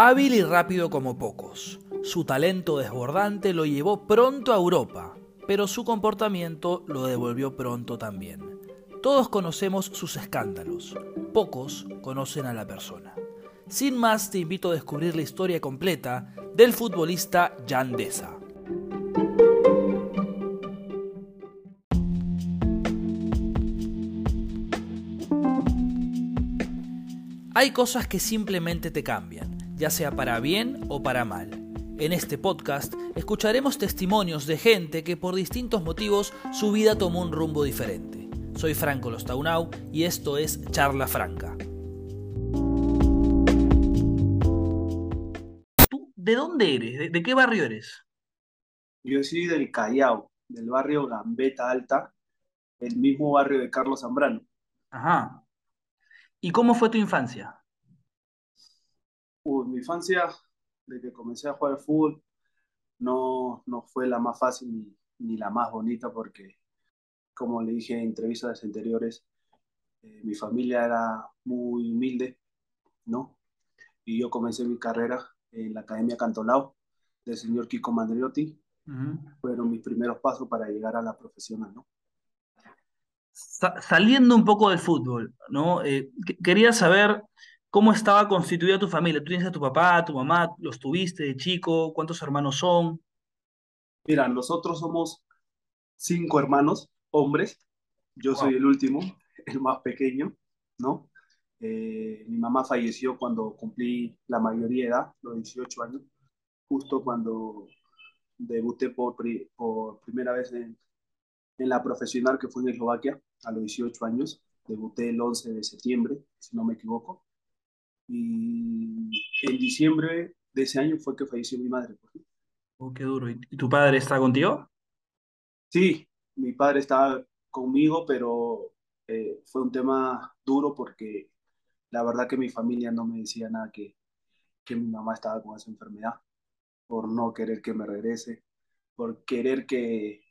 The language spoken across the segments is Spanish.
Hábil y rápido como pocos, su talento desbordante lo llevó pronto a Europa, pero su comportamiento lo devolvió pronto también. Todos conocemos sus escándalos, pocos conocen a la persona. Sin más, te invito a descubrir la historia completa del futbolista Jan Deza. Hay cosas que simplemente te cambian, ya sea para bien o para mal. En este podcast escucharemos testimonios de gente que por distintos motivos su vida tomó un rumbo diferente. Soy Franco Lostaunau y esto es Charla Franca. ¿Tú de dónde eres? ¿De, de qué barrio eres? Yo soy del Callao, del barrio Gambeta Alta, el mismo barrio de Carlos Zambrano. Ajá. ¿Y cómo fue tu infancia? Uy, mi infancia, de que comencé a jugar al fútbol, no, no fue la más fácil ni, ni la más bonita porque, como le dije en entrevistas anteriores, eh, mi familia era muy humilde, ¿no? Y yo comencé mi carrera en la Academia Cantolao del señor Kiko Mandriotti. Fueron mis primeros pasos para llegar a la profesional, ¿no? Sa- saliendo un poco del fútbol, ¿no? Eh, que- quería saber cómo estaba constituida tu familia. ¿Tú tienes a tu papá, a tu mamá? ¿Los tuviste de chico? ¿Cuántos hermanos son? Mira, nosotros somos cinco hermanos, hombres. Yo soy Wow. el último, el más pequeño, ¿no? Eh, mi mamá falleció cuando cumplí la mayoría de edad, los 18 años, justo cuando debuté por, pri- por primera vez en, en la profesional que fue en Eslovaquia, a los 18 años. Debuté el 11 de septiembre, si no me equivoco. Y en diciembre de ese año fue que falleció mi madre. Oh, qué duro. ¿Y tu padre está contigo? Sí, mi padre estaba conmigo, pero eh, fue un tema duro porque la verdad que mi familia no me decía nada que, que mi mamá estaba con esa enfermedad, por no querer que me regrese, por querer que,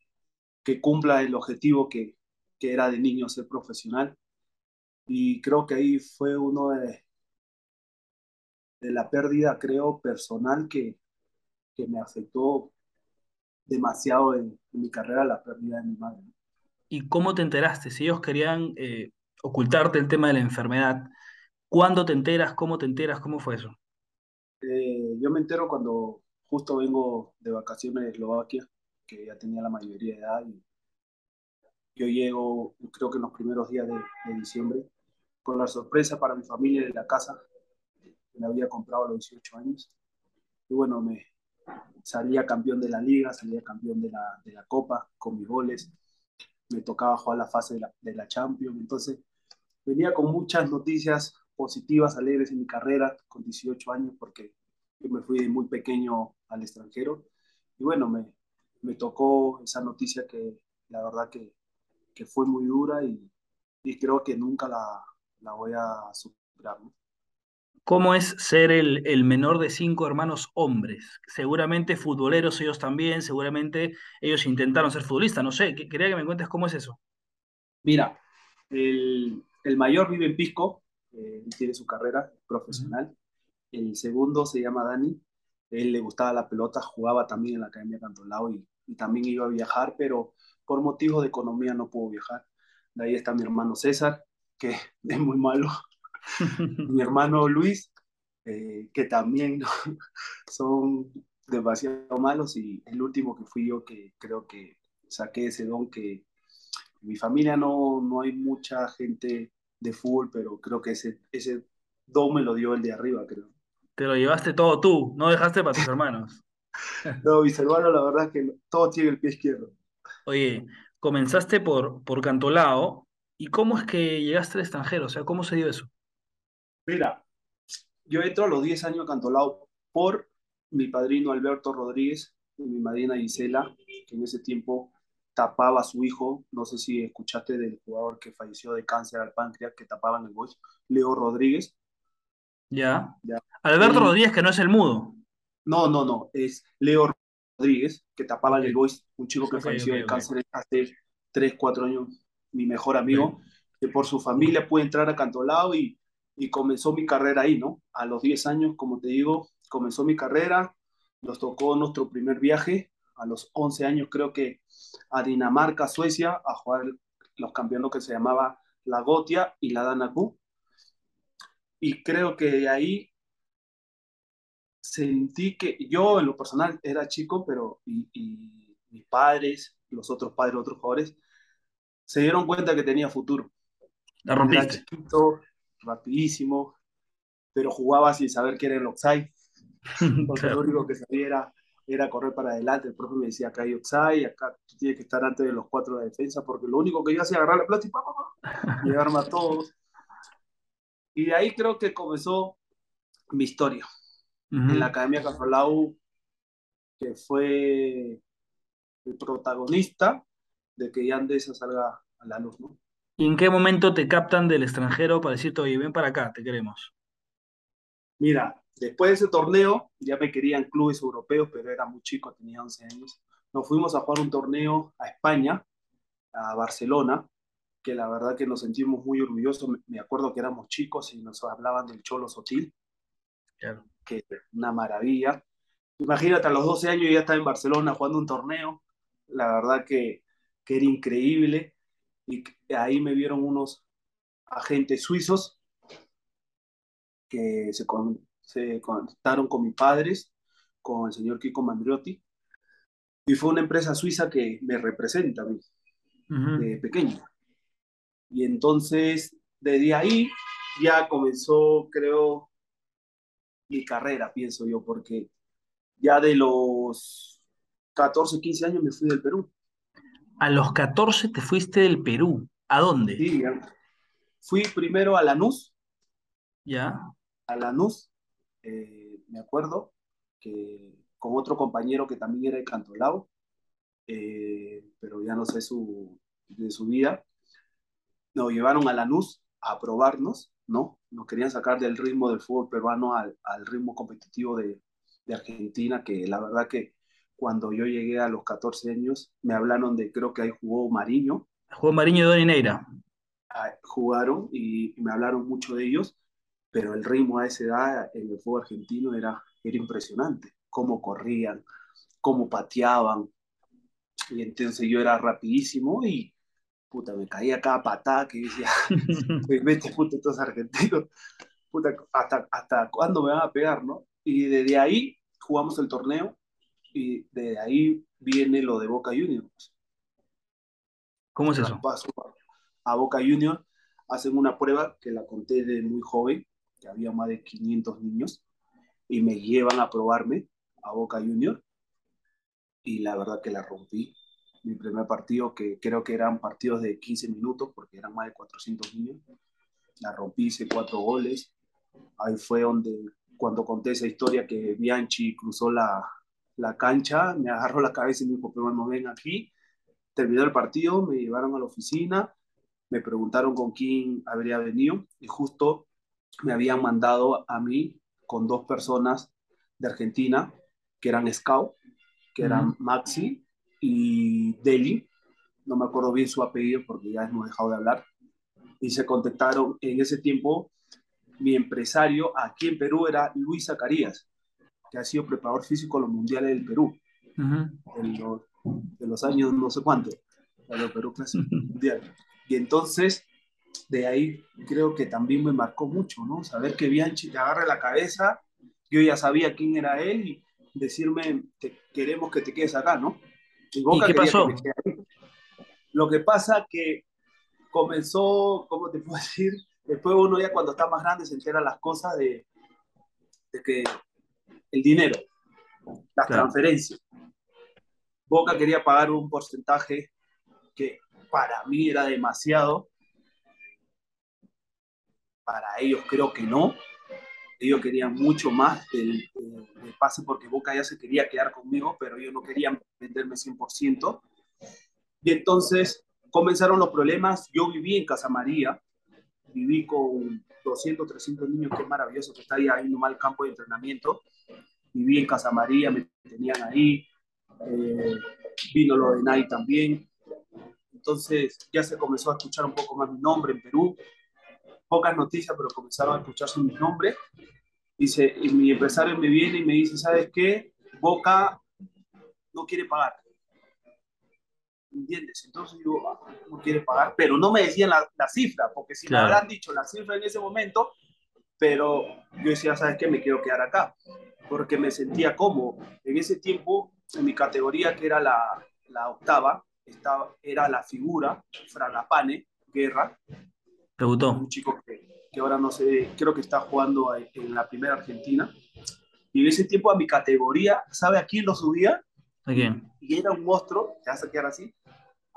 que cumpla el objetivo que, que era de niño ser profesional. Y creo que ahí fue uno de, de la pérdida, creo, personal que, que me afectó demasiado en, en mi carrera, la pérdida de mi madre. ¿Y cómo te enteraste? Si ellos querían eh, ocultarte el tema de la enfermedad, ¿cuándo te enteras? ¿Cómo te enteras? ¿Cómo fue eso? Eh, yo me entero cuando justo vengo de vacaciones de Eslovaquia, que ya tenía la mayoría de edad, y yo llego, creo que en los primeros días de, de diciembre, con la sorpresa para mi familia de la casa, la había comprado a los 18 años. Y bueno, me salía campeón de la liga, salía campeón de la, de la copa con mis goles, me tocaba jugar la fase de la, de la Champions, entonces venía con muchas noticias positivas, alegres en mi carrera, con 18 años, porque yo me fui muy pequeño al extranjero. Y bueno, me, me tocó esa noticia que la verdad que, que fue muy dura y, y creo que nunca la, la voy a superar. ¿Cómo es ser el, el menor de cinco hermanos hombres? Seguramente futboleros ellos también, seguramente ellos intentaron ser futbolistas, no sé, que- quería que me cuentes cómo es eso. Mira, el, el mayor vive en Pisco, eh, tiene su carrera profesional. El segundo se llama Dani, él le gustaba la pelota, jugaba también en la Academia Cantolao y, y también iba a viajar, pero por motivos de economía no pudo viajar. De ahí está mi hermano César, que es muy malo. Mi hermano Luis, eh, que también son demasiado malos. Y el último que fui yo, que creo que saqué ese don, que en mi familia no, no hay mucha gente de fútbol, pero creo que ese, ese don me lo dio el de arriba, creo. Te lo llevaste todo tú, no dejaste para tus hermanos. No, mis hermanos, la verdad es que todos tienen el pie izquierdo. Oye, comenzaste por, por Cantolao, ¿y cómo es que llegaste al extranjero? O sea, ¿cómo se dio eso? Mira, yo entro a los 10 años a Cantolao por mi padrino Alberto Rodríguez y mi madrina Gisela, que en ese tiempo tapaba a su hijo. No sé si escuchaste del jugador que falleció de cáncer al páncreas que tapaba en el Boys, Leo Rodríguez. ¿Ya? Ya. Alberto Rodríguez, que no es el mudo. No, no, no, es Leo Rodríguez, que tapaba el. Boys, un chico que falleció de cáncer hace 3, 4 años, mi mejor amigo, que por su familia pude entrar a Cantolao y, y comenzó mi carrera ahí, ¿no? A los 10 años, como te digo, comenzó mi carrera, nos tocó nuestro primer viaje a los 11 años, creo que a Dinamarca, Suecia, a jugar los campeonatos que se llamaba la Gotia y la Danaku. Y creo que de ahí sentí que yo en lo personal era chico, pero y, mis padres, los otros padres, otros jugadores, se dieron cuenta que tenía futuro. La rompiste. Era chiquito, rapidísimo, pero jugaba sin saber qué era el offside. Porque lo único que sabía era, correr para adelante. El propio me decía, acá hay offside, acá tú tienes que estar antes de los cuatro de defensa, porque lo único que yo hacía era agarrar la plata y, pa, pa, llevarme a todos. Y de ahí creo que comenzó mi historia. En la Academia Casolau, que fue el protagonista de que Yandesa salga a la luz, ¿no? ¿Y en qué momento te captan del extranjero para decirte, oye, ven para acá, te queremos? Mira, después de ese torneo, ya me querían clubes europeos, pero era muy chico, tenía 11 años. Nos fuimos a jugar un torneo a España, a Barcelona, que la verdad que nos sentimos muy orgullosos. Me acuerdo que éramos chicos y nos hablaban del Cholo Sotil, claro. que una maravilla. Imagínate, a los 12 años ya estaba en Barcelona jugando un torneo. La verdad que, que era increíble. Y ahí me vieron unos agentes suizos que se, se contactaron con mis padres, con el señor Kiko Mandriotti, y fue una empresa suiza que me representa a mí, de pequeño. Y entonces, desde ahí ya comenzó, creo, mi carrera, pienso yo, porque ya de los 14, 15 años me fui del Perú. A los 14 te fuiste del Perú. ¿A dónde? Sí, fui primero a Lanús. Ya. A Lanús, eh, me acuerdo que con otro compañero que también era de Cantolao, eh, pero ya no sé su, de su vida, nos llevaron a Lanús a probarnos, ¿no? Nos querían sacar del ritmo del fútbol peruano al, al ritmo competitivo de, de Argentina, que la verdad que cuando yo llegué a los 14 años, me hablaron de, creo que ahí jugó Mariño. Jugó Mariño y Donineira. Ah, jugaron y, me hablaron mucho de ellos, pero el ritmo a esa edad en el fútbol argentino era, era impresionante. Cómo corrían, cómo pateaban. Y entonces yo era rapidísimo y puta, me caía cada patada que decía, vete puta, estos argentinos, puta, hasta, hasta cuándo me van a pegar, ¿no? Y desde ahí jugamos el torneo y de ahí viene lo de Boca Juniors. ¿Cómo es eso? Paso a Boca Juniors, hacen una prueba que la conté de muy joven, que había más de 500 niños, y me llevan a probarme a Boca Juniors, y la verdad que la rompí. Mi primer partido, que creo que eran partidos de 15 minutos, porque eran más de 400 niños, la rompí, hice cuatro goles. Ahí fue donde, cuando conté esa historia que Bianchi cruzó la, la cancha, me agarró la cabeza y me dijo, pero no ven aquí. Terminó el partido, me llevaron a la oficina, me preguntaron con quién habría venido y justo me habían mandado a mí con dos personas de Argentina que eran scout, que eran Maxi y Deli, no me acuerdo bien su apellido porque ya hemos dejado de hablar, y se contactaron en ese tiempo, mi empresario aquí en Perú era Luis Zacarías, que ha sido preparador físico en los mundiales del Perú, de los años no sé cuánto, de Perú Clásico Mundial. Y entonces, de ahí creo que también me marcó mucho, ¿no? Saber que Bianchi te agarre la cabeza, yo ya sabía quién era él y decirme, te, queremos que te quedes acá, ¿no? ¿Y, qué pasó? Lo que pasa que comenzó, ¿cómo te puedo decir? Después uno ya cuando está más grande se entera las cosas de, de que el dinero, las transferencias. Boca quería pagar un porcentaje que para mí era demasiado. Para ellos creo que no. Ellos querían mucho más del, pase porque Boca ya se quería quedar conmigo, pero ellos no querían venderme 100%. Y entonces comenzaron los problemas. Yo viví en Casa María, viví con 200, 300 niños, que es maravilloso que está ahí, ahí nomás el campo de entrenamiento. Viví en Casa María, me tenían ahí. Eh, vino lo de Nai también. Entonces ya se comenzó a escuchar un poco más mi nombre en Perú. Pocas noticias, pero comenzaron a escucharse mi nombre. Dice, y mi empresario me viene y me dice, ¿sabes qué? Boca no quiere pagar. ¿Entiendes? Entonces yo, ah, no quiere pagar, pero no me decían la, la cifra, porque si Claro. me habrán dicho la cifra en ese momento, pero yo decía, ¿sabes qué? Me quiero quedar acá, porque me sentía cómodo. En ese tiempo, en mi categoría, que era la, la octava, estaba, era la figura, Fragapane, Guerra, ¿Te gustó? un chico que, que ahora no sé, creo que está jugando en, en la primera Argentina. Y en ese tiempo a mi categoría, ¿sabe a quién lo subía? ¿A quién? Y era un monstruo, te vas a quedar así,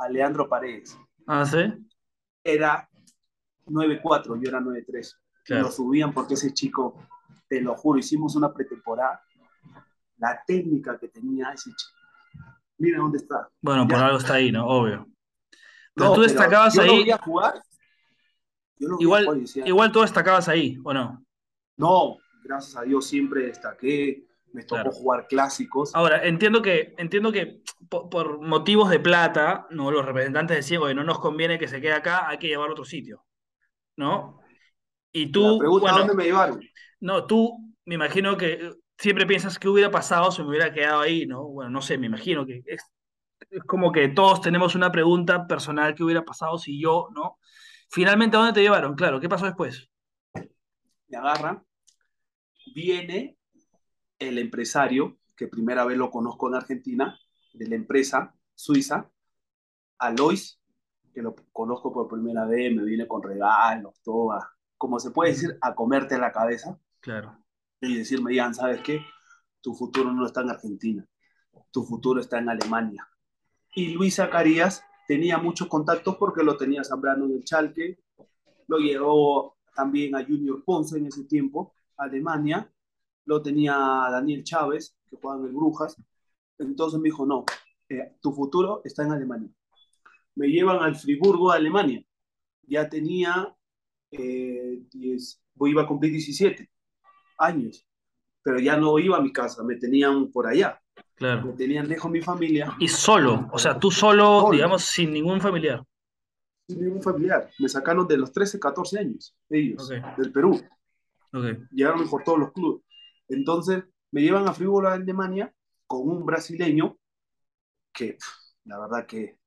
a Leandro Paredes. Ah, ¿sí? Era 9-4, yo era 9-3. Claro. Lo subían porque ese chico, te lo juro, hicimos una pretemporada. La técnica que tenía ese chico. Mira dónde está. Bueno, por algo está ahí, ¿no? Obvio. Pero No, tú destacabas yo lo ahí, vi a jugar. Yo lo vi a igual, jugar y decía, igual tú destacabas ahí, ¿o no? No, gracias a Dios siempre destaqué. Me tocó Claro. jugar clásicos. Ahora, entiendo que, entiendo que po- por, motivos de plata, ¿no? Los representantes decían, oye, no nos conviene que se quede acá, hay que llevarlo a otro sitio, ¿no? Y la tú, pregunta, ¿a bueno, dónde me llevaron? no, tú me imagino que siempre piensas qué hubiera pasado si me hubiera quedado ahí, ¿no? Bueno, no sé, me imagino que es, es como que todos tenemos una pregunta personal, ¿qué hubiera pasado si yo, ¿no? Finalmente, ¿a dónde te llevaron? Claro, ¿qué pasó después? Me agarran. Viene el empresario, que primera vez lo conozco en Argentina, de la empresa suiza, Alois, que lo conozco por primera vez, me viene con regalos, todo, a- como se puede decir, a comerte la cabeza Claro, y decirme, Ian, ¿sabes qué? Tu futuro no está en Argentina, tu futuro está en Alemania. Y Luis Zacarías tenía muchos contactos porque lo tenía Zambrano en el Chalque, lo llevó también a Junior Ponce en ese tiempo, a Alemania, lo tenía Daniel Chávez, que jugaba en el Brujas. Entonces me dijo, no, eh, tu futuro está en Alemania. Me llevan al Friburgo, a Alemania. Ya tenía, eh, 10, iba a cumplir 17 años, pero ya no iba a mi casa, me tenían por allá, me claro. tenían lejos mi familia, Y solo, o sea, tú solo, Solo. digamos, sin ningún familiar. sin ningún familiar. Me sacaron de los 13, 14 años, ellos, Ok. del Perú. Ok, llegaron por todos los clubes. Entonces me llevan a Friburgo, a Alemania, con un brasileño que, la verdad que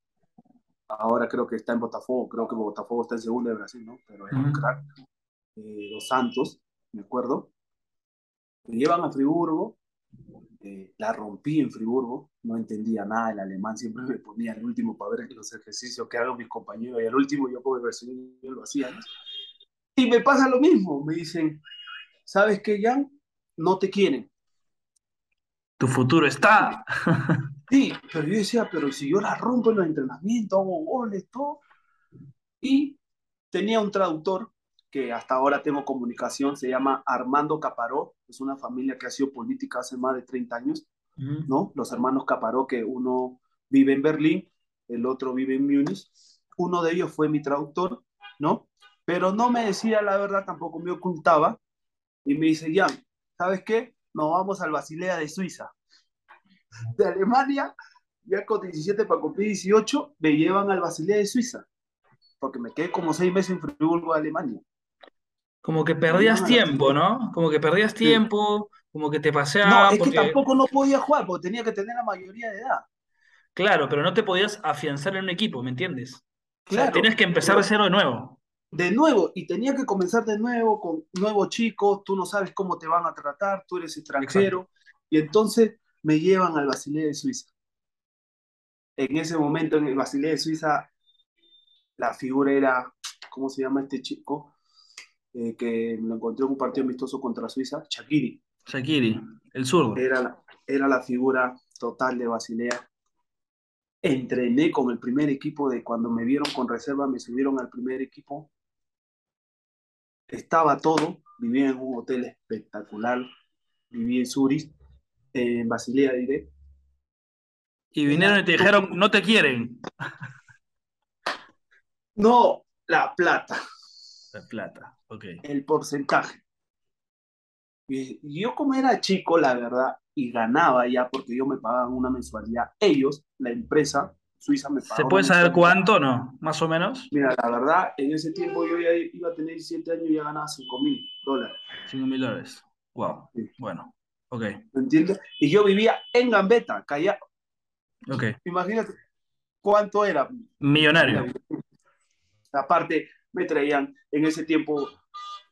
ahora creo que está en Botafogo, creo que Botafogo está en segunda de Brasil, ¿no? Pero era un crack. Eh, Los Santos, me acuerdo. Me llevan a Friburgo, eh, la rompí en Friburgo, no entendía nada el alemán, siempre me ponía al último para ver los ejercicios que hagan mis compañeros y al último yo como brasileño lo hacía. ¿no? Y me pasa lo mismo, me dicen, ¿sabes qué, Jan? No te quieren. tu futuro está. Sí, pero yo decía, pero si yo la rompo en los entrenamientos, hago goles, todo. Y tenía un traductor que hasta ahora tengo comunicación, se llama Armando Caparó, es una familia que ha sido política hace más de 30 años. ¿no? Los hermanos Caparó, que uno vive en Berlín, el otro vive en Múnich. Uno de ellos fue mi traductor, ¿no? Pero no me decía la verdad, tampoco me ocultaba. Y me dice, Jan, ¿sabes qué? Nos vamos al Basilea de Suiza. De Alemania, ya con 17 para cumplir 18, me llevan al Basilea de Suiza. Porque me quedé como seis meses en Friburgo, Alemania. Como que perdías No, tiempo, ¿no? Como que perdías Sí. tiempo, como que te No, paseaban, es que tampoco no podía jugar, porque tenía que tener la mayoría de edad. Claro, pero no te podías afianzar en un equipo, ¿me entiendes? O sea, Claro. tienes que empezar de cero de nuevo. De nuevo, y tenía que comenzar de nuevo con nuevos chicos, tú no sabes cómo te van a tratar, tú eres extranjero, y entonces me llevan al Basilea de Suiza. En ese momento, en el Basilea de Suiza, la figura era, ¿cómo se llama este chico? Eh, que lo encontré en un partido amistoso contra Suiza, Shakiri. Shakiri, el zurdo. Era la, era la figura total de Basilea. Entrené con el primer equipo de cuando me vieron con reserva, me subieron al primer equipo. Estaba todo, vivía en un hotel espectacular, vivía en Zurich, en Basilea diré. Y vinieron y te dijeron, no te quieren. No, la plata, La plata, ok. el porcentaje. Y yo como era chico, la verdad, y ganaba ya porque yo me pagaban una mensualidad. Ellos, la empresa suiza, me pagaba ¿Se puede saber cuánto no? Más o menos. Mira, la verdad, en ese tiempo yo ya iba a tener 17 años y ya ganaba 5 mil dólares. 5 mil dólares. Wow. Bueno, ok. ¿Me entiendes? Y yo vivía en Gambetta, Callao. Ok. Imagínate cuánto era. Millonario. Aparte, me traían, en ese tiempo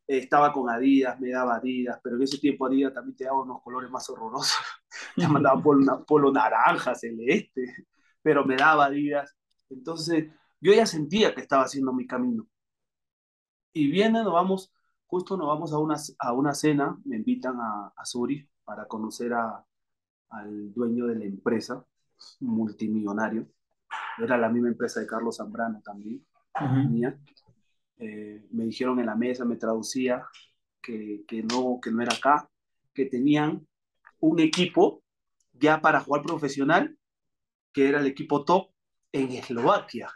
eh, estaba con Adidas, me daba Adidas, pero en ese tiempo Adidas también te daba unos colores más horrorosos. te mandaba polo, polo naranja, celeste, pero me daba Adidas. Entonces, yo ya sentía que estaba haciendo mi camino. Y viene, nos vamos, justo nos vamos a una, a una cena, me invitan a, a Zurich para conocer a, al dueño de la empresa, multimillonario. Era la misma empresa de Carlos Zambrano también. Uh eh, me dijeron en la mesa, me traducía que, que, no, que no era acá, que tenían un equipo ya para jugar profesional, que era el equipo top en Eslovaquia.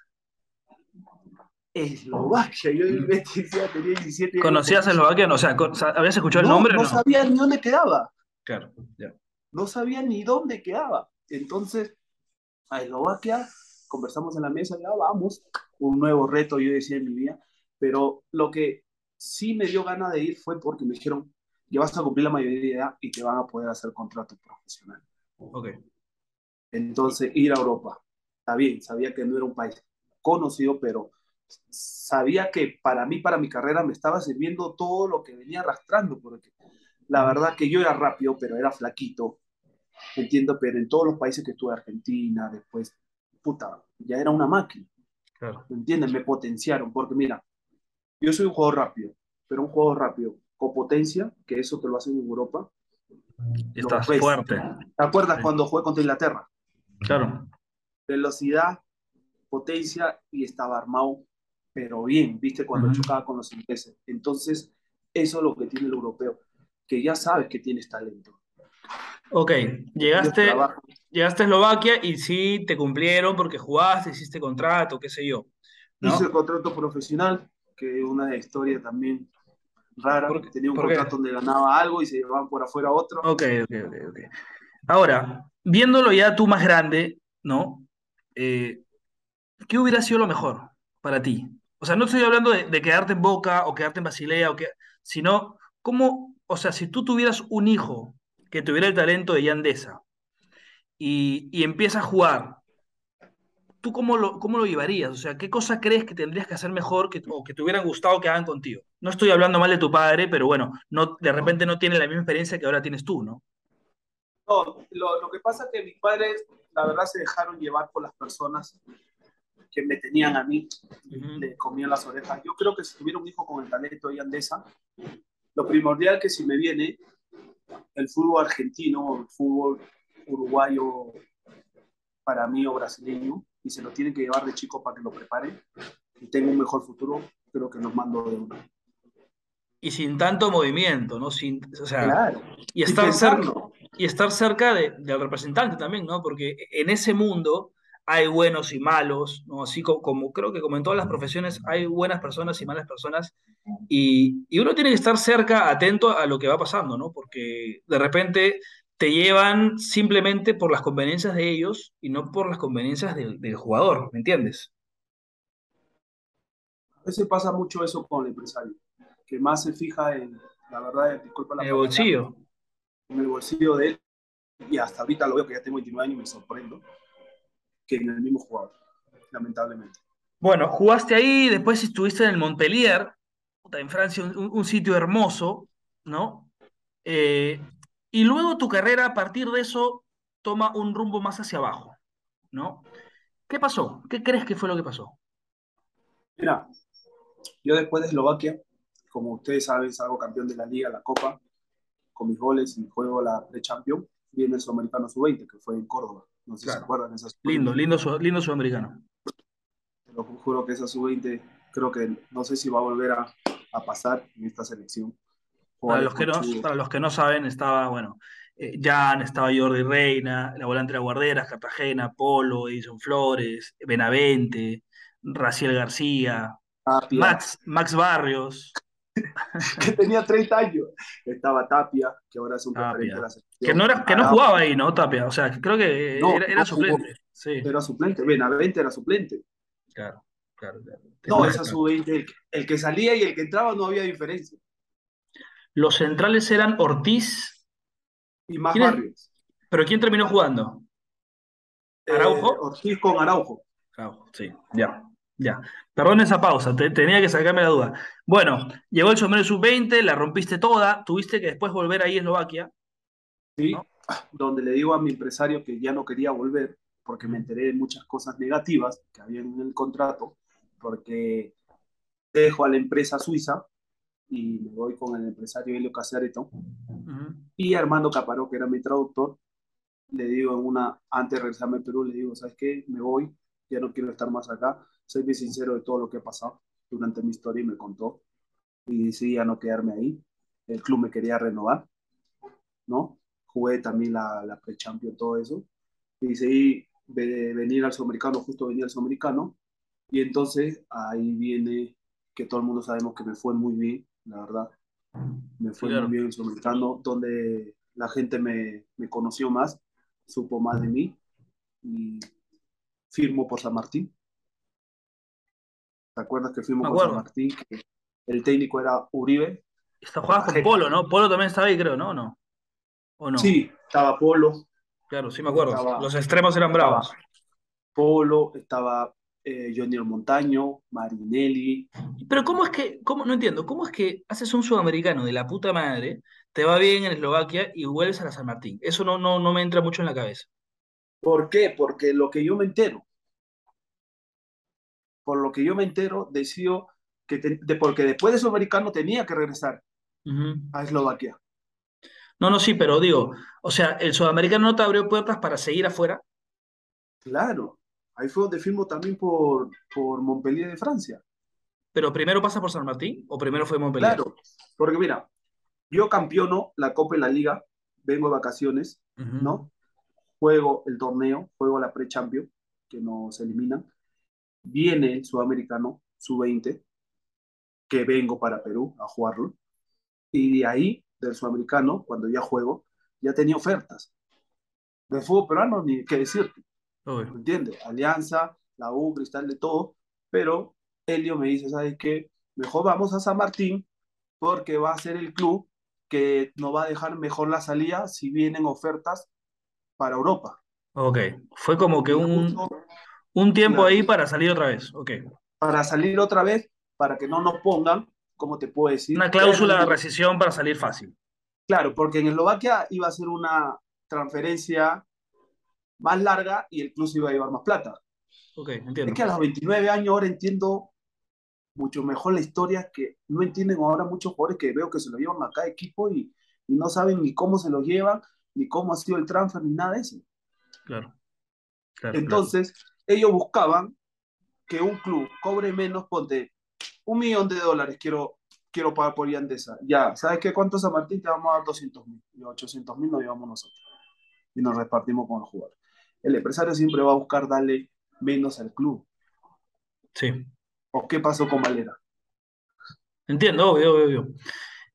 Eslovaquia, yo decía, tenía 17 ¿Conocías Eslovaquia? O sea, ¿habías escuchado el nombre? No, no sabía ni dónde quedaba. Claro, ya. No sabía ni dónde quedaba. Entonces, a Eslovaquia, conversamos en la mesa, ya vamos, un nuevo reto, yo decía en mi vida, pero lo que sí me dio ganas de ir fue porque me dijeron, ya vas a cumplir la mayoría de edad y te van a poder hacer contrato profesional. Ok. Entonces, ir a Europa. Está bien, sabía que no era un país conocido, pero sabía que para mí, para mi carrera, me estaba sirviendo todo lo que venía arrastrando, porque la verdad que yo era rápido, pero era flaquito, entiendo, pero en todos los países que estuve, Argentina, después, puta, ya era una máquina. Claro. ¿Me entiendes? Me potenciaron, porque mira, yo soy un jugador rápido, pero un jugador rápido con potencia, que eso te lo hacen en Europa. Estás fuerte. ¿Te acuerdas cuando jugué contra Inglaterra? Claro. Velocidad, potencia y estaba armado, pero bien, viste, cuando chocaba con los ingleses. Entonces, eso es lo que tiene el europeo, que ya sabes que tienes talento. Ok, llegaste, llegaste a Eslovaquia y sí te cumplieron porque jugaste, hiciste contrato, qué sé yo. Hice el contrato profesional, que es una historia también rara, porque tenía un contrato donde ganaba algo y se llevaban por afuera otro. Ok, ok, ok, ok. Ahora, viéndolo ya tú más grande, ¿no? Eh, ¿Qué hubiera sido lo mejor para ti? O sea, no estoy hablando de, quedarte en Boca o quedarte en Basilea, o que, sino, ¿cómo, o sea, si tú tuvieras un hijo que tuviera el talento de Yandesa y, y empieza a jugar, ¿tú cómo lo, cómo lo llevarías? O sea, ¿qué cosa crees que tendrías que hacer mejor que, o que te hubieran gustado que hagan contigo? No estoy hablando mal de tu padre, pero bueno, no, de repente no tiene la misma experiencia que ahora tienes tú, ¿no? No, lo, lo que pasa es que mis padres, la verdad, se dejaron llevar por las personas que me tenían a mí, le comían las orejas. Yo creo que si tuviera un hijo con el talento de Andesa, lo primordial que si me viene el fútbol argentino, el fútbol uruguayo, para mí o brasileño, y se lo tienen que llevar de chico para que lo prepare y tenga un mejor futuro, creo que nos mando de uno. Y sin tanto movimiento, ¿no? Sin, o sea, claro. y, estar cerca, y estar cerca de, del representante también, ¿no? Porque en ese mundo hay buenos y malos, ¿no? Así como, como, creo que como en todas las profesiones hay buenas personas y malas personas y, y, uno tiene que estar cerca, atento a lo que va pasando, ¿no? Porque de repente te llevan simplemente por las conveniencias de ellos y no por las conveniencias del, del jugador, ¿me entiendes? A veces pasa mucho eso con el empresario, que más se fija en, la verdad, disculpa la En el bolsillo. En el bolsillo de él, y hasta ahorita lo veo que ya tengo 29 años y me sorprendo, que en el mismo jugador, lamentablemente. Bueno, jugaste ahí, después estuviste en el Montpellier, en Francia, un, sitio hermoso, ¿no? Eh, y luego tu carrera a partir de eso toma un rumbo más hacia abajo, ¿no? ¿Qué pasó? ¿Qué crees que fue lo que pasó? Mira, yo después de Eslovaquia, como ustedes saben, salgo campeón de la Liga, la Copa, con mis goles y juego la pre-champion, viene el Sudamericano Sub-20, que fue en Córdoba. No sé si se acuerdan esas. Lindo, lindo, lindo sudamericano. Te lo juro que esa sub-20 creo que no sé si va a volver a, a pasar en esta selección. Para los, que no, para los que no saben, estaba, bueno, eh, Jan, estaba Jordi Reina, la volante de la Guarderas, Cartagena, Polo, Edison Flores, Benavente, Raciel García, Max, Max Barrios. que tenía 30 años. Estaba Tapia, que ahora es un referente de la selección. Que no, era, que no jugaba ahí, ¿no? Tapia. O sea, que creo que era, era suplente. Sí. Era suplente. Benavente era suplente. Claro, claro. claro. No, esa sub-20, el, el, que salía y el que entraba no había diferencia. Los centrales eran Ortiz. Y más Barrios. ¿Pero quién terminó jugando? Eh, ¿Araujo? Ortiz con Araujo. Araujo, sí, ya. Ya, perdón esa pausa, tenía que sacarme la duda. Bueno, llegó el sombrero sub-20, la rompiste toda, tuviste que después volver ahí a Eslovaquia. Sí, donde le digo a mi empresario que ya no quería volver porque me enteré de muchas cosas negativas que había en el contrato, porque dejo a la empresa suiza y me voy con el empresario Helio Casareto y Armando Caparó, que era mi traductor, le digo en una, antes de regresarme a Perú, le digo, ¿sabes qué? Me voy, ya no quiero estar más acá soy bien sincero de todo lo que ha pasado durante mi historia y me contó. Y decidí a no quedarme ahí. El club me quería renovar, ¿no? Jugué también la, la pre-champion, todo eso. Y decidí venir al sudamericano, justo venir al sudamericano. Y entonces ahí viene que todo el mundo sabemos que me fue muy bien, la verdad. Me fue muy bien el sudamericano, donde la gente me, me conoció más, supo más de mí y firmo por San Martín. ¿Te acuerdas que fuimos con San Martín? Que el técnico era Uribe. Está jugando con Polo, ¿no? Polo también estaba ahí, creo, ¿no? ¿no? ¿O no? Sí, estaba Polo. Claro, sí me acuerdo. Los extremos eran bravos. Polo, estaba eh, Johnny Montaño, Marinelli. Pero ¿cómo es que, cómo, no entiendo, cómo es que haces un sudamericano de la puta madre, te va bien en Eslovaquia y vuelves a la San Martín? Eso no, no, no me entra mucho en la cabeza. ¿Por qué? Porque lo que yo me entero, por lo que yo me entero, decido que porque después de Sudamericano tenía que regresar a Eslovaquia. No, no, sí, pero digo, o sea, ¿el sudamericano no te abrió puertas para seguir afuera? Claro, ahí fue donde firmo también por, por Montpellier de Francia. ¿Pero primero pasa por San Martín o primero fue Montpellier? Claro, porque mira, yo campeono la Copa en la Liga, vengo de vacaciones, ¿no? Juego el torneo, juego la pre-champion, que nos eliminan viene el sudamericano sub-20, que vengo para Perú a jugarlo, y de ahí, del sudamericano, cuando ya juego, ya tenía ofertas. De fútbol peruano, ni qué decirte. ¿Me entiendes? Alianza, la U, Cristal, de todo, pero Helio me dice, ¿sabes qué? Mejor vamos a San Martín, porque va a ser el club que nos va a dejar mejor la salida si vienen ofertas para Europa. Ok, fue como que un, un tiempo ahí para salir otra vez, ok. Para salir otra vez, para que no nos pongan, como te puedo decir? Una cláusula de rescisión para salir fácil. Claro, porque en Eslovaquia iba a ser una transferencia más larga y el club se iba a llevar más plata. Ok, entiendo. Es que a los 29 años ahora entiendo mucho mejor la historia que no entienden ahora muchos jugadores que veo que se lo llevan a cada equipo y, y no saben ni cómo se lo llevan, ni cómo ha sido el transfer, ni nada de eso. Claro. Entonces, ellos buscaban que un club cobre menos, ponte un millón de dólares, quiero, quiero pagar por Yandesa. Ya, ¿sabes qué? ¿Cuánto San Martín? Te vamos a dar 200 mil. Y 800 mil nos llevamos nosotros. Y nos repartimos con el jugador. El empresario siempre va a buscar darle menos al club. Sí. ¿O qué pasó con Valera? Entiendo, obvio, obvio, obvio.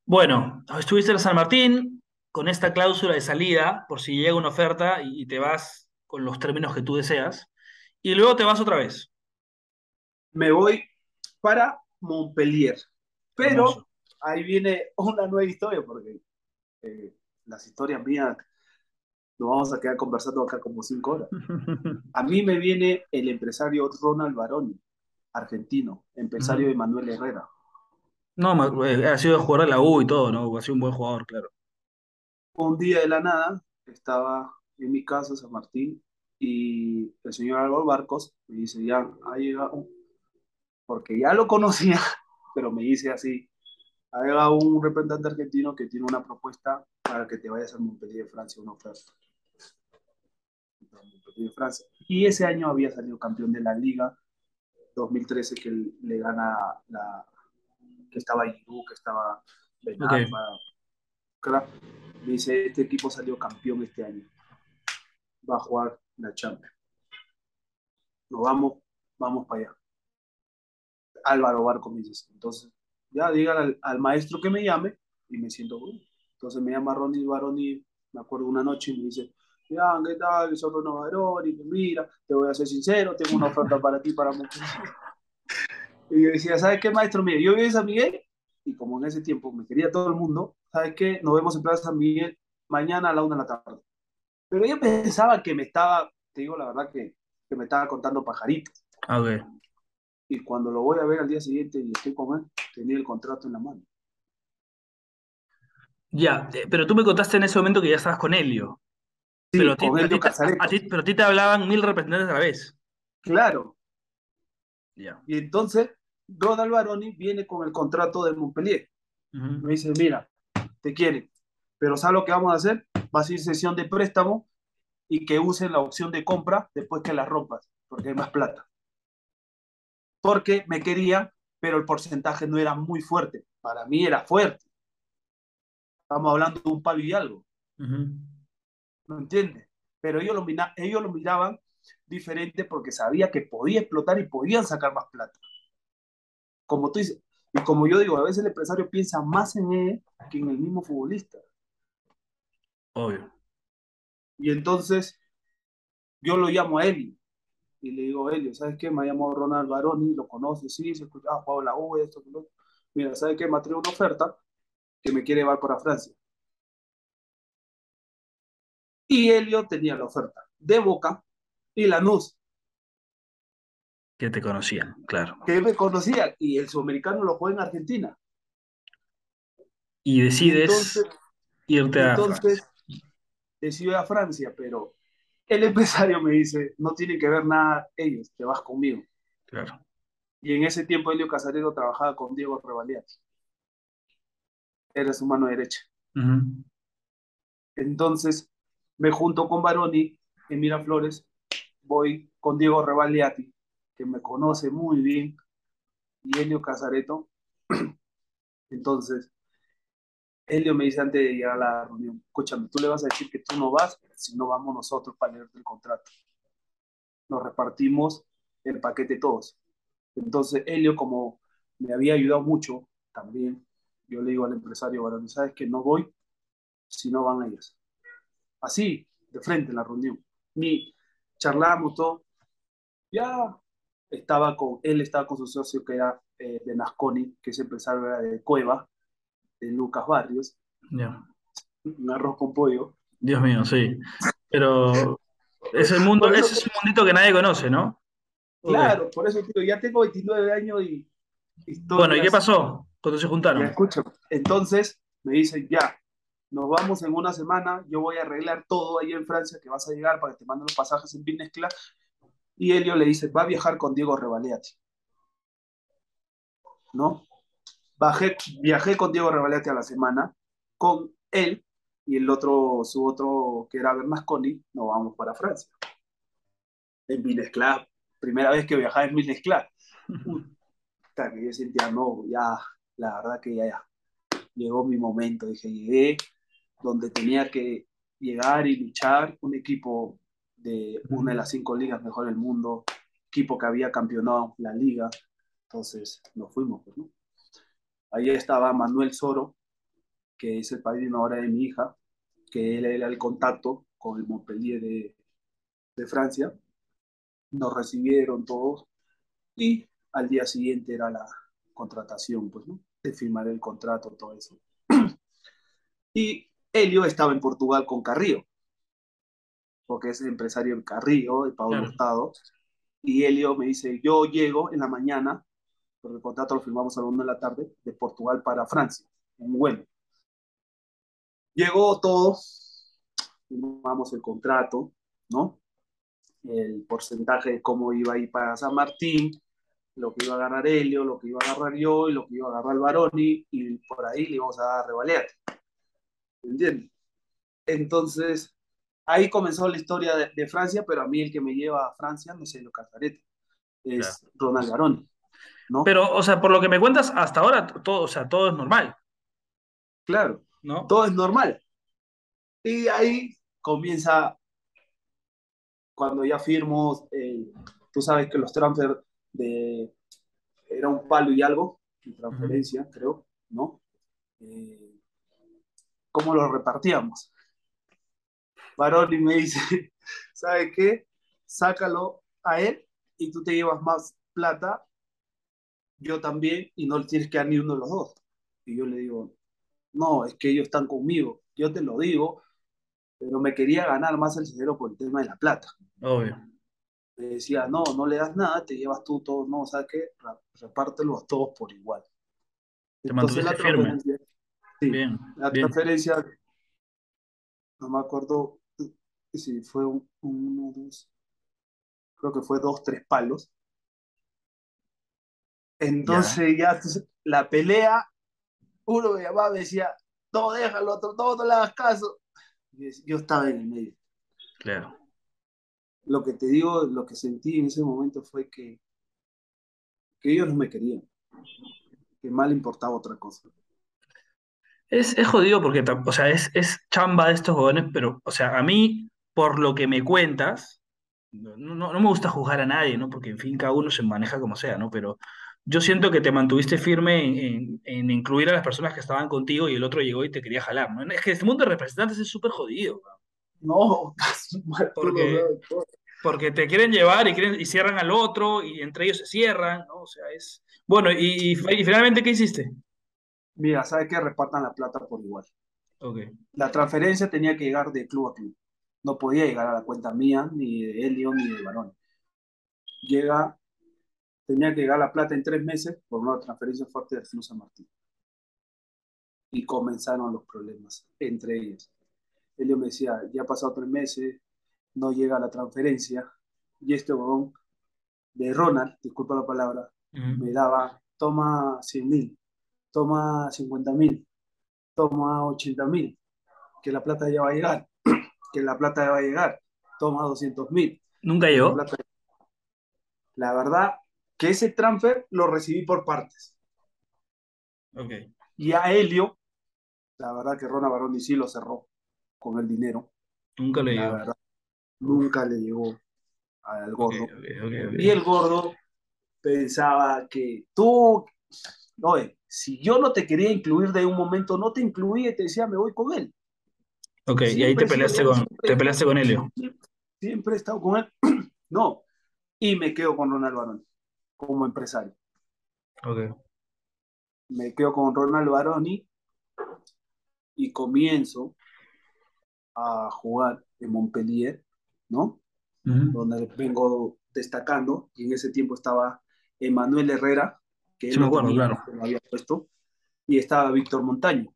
Bueno, estuviste en San Martín con esta cláusula de salida, por si llega una oferta y te vas con los términos que tú deseas y luego te vas otra vez. Me voy para Montpellier. Pero ahí viene una nueva historia, porque eh, las historias mías nos vamos a quedar conversando acá como cinco horas. A mí me viene el empresario Ronald Baroni, argentino, empresario de Manuel Herrera. No, eh, ha sido jugador de la U y todo, ¿no? Ha sido un buen jugador, claro. Un día de la nada, estaba en mi casa, San Martín, y el señor Álvaro Barcos me dice, ya ha llegado, porque ya lo conocía, pero me dice así, ha llegado un representante argentino que tiene una propuesta para que te vayas a Montpellier de Francia, una oferta. de Francia. Y ese año había salido campeón de la Liga, 2013 que le gana la que estaba Giroud, que estaba Benalma, Me dice, este equipo salió campeón este año. Va a jugar la Champions. Nos vamos, vamos para allá. Álvaro Barco me dice, entonces, ya diga al, maestro que me llame y me siento bueno. Entonces me llama Ronnie Baroni, me acuerdo una noche y me dice, ya, ¿qué tal? Soy Ronnie Baroni, mira, te voy a ser sincero, tengo una oferta para ti, para muchos. Y yo decía, ¿sabes qué, maestro? Mire, yo vivo en San Miguel y como en ese tiempo me quería todo el mundo, ¿sabes qué? Nos vemos en Plaza San Miguel mañana a la una de la tarde. Pero yo pensaba que me estaba, te digo la verdad, que, que me estaba contando pajaritos. A ver. Y cuando lo voy a ver al día siguiente y estoy con él, tenía el contrato en la mano. Ya, eh, pero tú me contaste en ese momento que ya estabas con Helio. Sí, pero, ti, con a Helio ti a- ti- pero a ti te hablaban mil representantes a la vez. Claro. Ya. Y entonces, Ronald Baroni viene con el contrato de Montpellier. Ujú. Me dice, mira, te quieren, pero ¿sabes lo que vamos a hacer? Va a ser sesión de préstamo y que usen la opción de compra después que la rompas, porque hay más plata. Porque me querían, pero el porcentaje no era muy fuerte. Para mí era fuerte. Estamos hablando de un palo y algo, Ujú. ¿no entiendes? Pero ellos lo, ellos lo miraban diferente porque sabía que podía explotar y podían sacar más plata. Como tú dices, y como yo digo, a veces el empresario piensa más en él que en el mismo futbolista. Obvio. Y entonces yo lo llamo a Eli y le digo, Eli, ¿sabes qué? Me ha llamado Ronald Baroni, lo conoce, sí, se escucha, ah, jugado en la U, esto, lo otro. Mira, ¿sabes qué? Me ha traído una oferta que me quiere llevar para Francia. Y Elio tenía la oferta de Boca y Lanús, Que te conocían, claro. que me conocía, y el sudamericano lo juega en Argentina. Y Y decides entonces, irte a entonces decido ir a Francia, pero el empresario me dice, no tiene que ver nada ellos, te vas conmigo. Claro. Y en ese tiempo Helio Casarero trabajaba con Diego Revaliati. Era su mano derecha. Entonces me junto con Baroni en Miraflores, voy con Diego Revaliati, que me conoce muy bien, y Helio Casareto. Entonces, Helio me dice antes de llegar a la reunión, escúchame, tú le vas a decir que tú no vas, si no vamos nosotros para leerte el contrato. Nos repartimos el paquete todos. Entonces, Helio, como me había ayudado mucho también, yo le digo al empresario, Baroni, ¿sabes que no voy si no van ellos? Así, de frente en la reunión. Ni charlamos todo. Ya estaba con, él estaba con su socio que era eh, de Nasconi, que es empresario de Cueva, de Lucas Barrios, un arroz con pollo. Dios mío, sí. Pero ese mundo, Por eso- ese es un mundito que nadie conoce, ¿no? Claro, por eso digo, ya tengo 29 años y historias. Bueno, ¿y qué pasó cuando se juntaron? escucho. Entonces me dicen, ya, nos vamos en una semana, yo voy a arreglar todo ahí en Francia, que vas a llegar para que te manden los pasajes en business class. Y Elio le dice, va a viajar con Diego Revaliati. ¿No? Bajé, viajé con Diego Revaliati a la semana, con él y el otro, su otro, que era Bernasconi, nos vamos para Francia. En business class, primera vez que viajaba en business class. Puta, que yo sentía, no, ya, la verdad que ya, ya llegó mi momento, dije, llegué donde tenía que llegar y luchar, un equipo de una de las cinco ligas mejor del mundo, equipo que había campeonado la liga, entonces nos fuimos, pues, ¿no? Ahí estaba Manuel Soro, que es el padrino ahora de mi hija, que él era el contacto con el Montpellier de, de Francia, nos recibieron todos y al día siguiente era la contratación, pues, ¿no? De firmar el contrato, todo eso. Y Helio estaba en Portugal con Carrillo, porque es el empresario en Carrillo, de Pablo Claro. Hurtado. Y Helio me dice, yo llego en la mañana, porque el contrato lo firmamos a la una de la tarde, de Portugal para Francia, en vuelo. Llegó todo, firmamos el contrato, ¿no? El porcentaje de cómo iba a ir para San Martín, lo que iba a agarrar Helio, lo que iba a agarrar yo y lo que iba a agarrar Baroni, y por ahí le íbamos a dar Revaliate. ¿Entiendes? Entonces, ahí comenzó la historia de, de, Francia, pero a mí el que me lleva a Francia no es Helio Casareto, es claro. Ronald Baroni. ¿No? Pero, o sea, por lo que me cuentas, hasta ahora todo, o sea, todo es normal. Claro, ¿no? todo es normal. Y ahí comienza cuando ya firmo, eh, tú sabes que los transfer de era un palo y algo, de transferencia, uh -huh. creo, ¿no? Eh, ¿Cómo lo repartíamos? Baroni me dice, ¿sabes qué? Sácalo a él y tú te llevas más plata, yo también, y no le tienes que dar ni uno de los dos. Y yo le digo, no, es que ellos están conmigo. Yo te lo digo, pero me quería ganar más el dinero por el tema de la plata. Obvio. Me decía, no, no le das nada, te llevas tú todo, no, ¿sabes qué? Repártelo a todos por igual. Te Entonces la firme. Sí, bien, la transferencia, no me acuerdo si fue uno, dos, creo que fue dos, tres palos. Entonces ya, la pelea, uno me llamaba y decía, no, déjalo, otro, no, no le hagas caso. Yo estaba en el medio. Claro. Lo que te digo, lo que sentí en ese momento fue que, que ellos no me querían, que mal importaba otra cosa. Es, es jodido porque, o sea, es, es chamba de estos jóvenes, pero, o sea, a mí, por lo que me cuentas, no, no, no me gusta juzgar a nadie, ¿no? Porque, en fin, cada uno se maneja como sea, ¿no? Pero yo siento que te mantuviste firme en, en, incluir a las personas que estaban contigo y el otro llegó y te quería jalar, ¿no? Es que este mundo de representantes es súper jodido. No, porque, porque te quieren llevar y, quieren, y cierran al otro y entre ellos se cierran, ¿no? O sea, es... Bueno, y, y, finalmente, ¿qué hiciste? Mira, ¿sabes qué? Repartan la plata por igual. Okay. La transferencia tenía que llegar de club a club. No podía llegar a la cuenta mía, ni de Elio, ni de Barón. Llega tenía que llegar la plata en tres meses por una transferencia fuerte de Flu San Martín. Y comenzaron los problemas entre ellos. Elio me decía, ya ha pasado tres meses, no llega la transferencia, y este huevón de Ronald, disculpa la palabra, me daba, toma 100 mil, toma 50 mil, toma 80 mil, que la plata ya va a llegar, que la plata ya va a llegar, toma 200 mil. Nunca llegó. La verdad, que ese transfer lo recibí por partes. Okay. Y a Helio, la verdad que Rona Baroni sí lo cerró con el dinero. Nunca le llegó. nunca le llegó al gordo. y el gordo pensaba que tú, oye, si yo no te quería incluir de un momento, no te incluí y te decía, me voy con él. Ok, y ahí te peleaste, con, te peleaste con Helio. Siempre, he estado con él. no, y me quedo con Ronald Baroni como empresario. Okay. Me quedo con Ronald Baroni y comienzo a jugar en Montpellier, ¿no? Donde vengo destacando y en ese tiempo estaba Emanuel Herrera, que él me acuerdo, claro. había puesto, y estaba Víctor Montaño,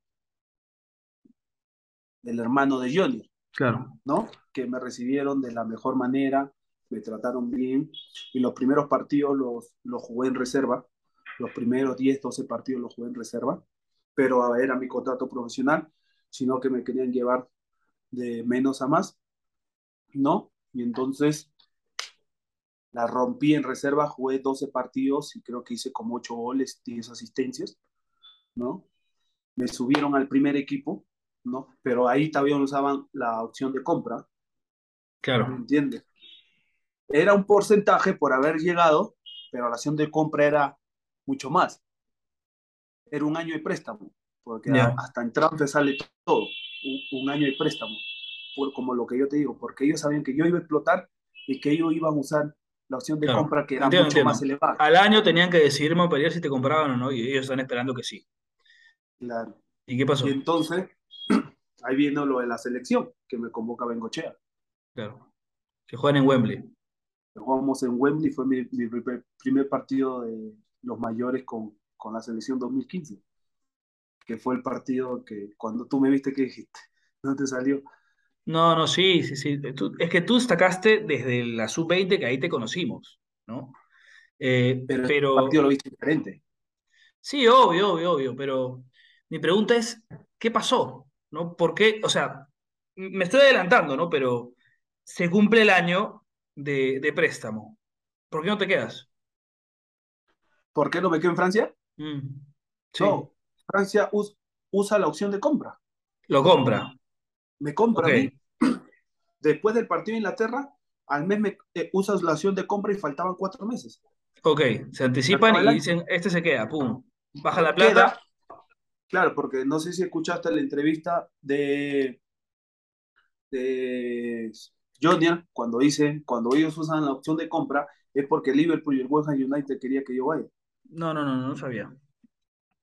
el hermano de Johnny, claro. ¿no? Que me recibieron de la mejor manera, me trataron bien y los primeros partidos los, los jugué en reserva, los primeros 10, 12 partidos los jugué en reserva, pero era mi contrato profesional, sino que me querían llevar de menos a más, ¿no? Y entonces la rompí en reserva, jugué 12 partidos y creo que hice como 8 goles, 10 asistencias, ¿no? Me subieron al primer equipo, ¿no? Pero ahí todavía usaban la opción de compra. Claro. ¿Me entiendes? Era un porcentaje por haber llegado, pero la acción de compra era mucho más. Era un año de préstamo, porque hasta en te sale todo, un, año de préstamo, por, como lo que yo te digo, porque ellos sabían que yo iba a explotar y que ellos iban a usar la opción de compra que era mucho más elevada. Al año tenían que decidir Montpellier si te compraban o no, y ellos están esperando que sí. Claro. ¿Y qué pasó? Y entonces, ahí viene lo de la selección, que me convoca Bengochea. Claro. Que juegan en Wembley jugamos en Wembley, fue mi, primer partido de los mayores con, con, la selección 2015, que fue el partido que cuando tú me viste que dijiste, no te salió. No, no, sí, sí, sí. es que tú destacaste desde la sub-20 que ahí te conocimos, ¿no? Eh, pero, el partido lo viste diferente. Sí, obvio, obvio, obvio, pero mi pregunta es, ¿qué pasó? ¿No? ¿Por qué? O sea, me estoy adelantando, ¿no? Pero se cumple el año de, préstamo. ¿Por qué no te quedas? ¿Por qué no me quedo en Francia? Mm, no, Francia usa la opción de compra. Lo compra. Me compra a mí. Después del partido de Inglaterra, al mes me eh, usas la opción de compra y faltaban cuatro meses. Ok, se anticipan y dicen, este se queda, pum. Baja la plata. Claro, porque no sé si escuchaste la entrevista de, de Jodian, cuando dicen, cuando ellos usan la opción de compra, es porque Liverpool y el West Ham United quería que yo vaya. No, no, no, no sabía.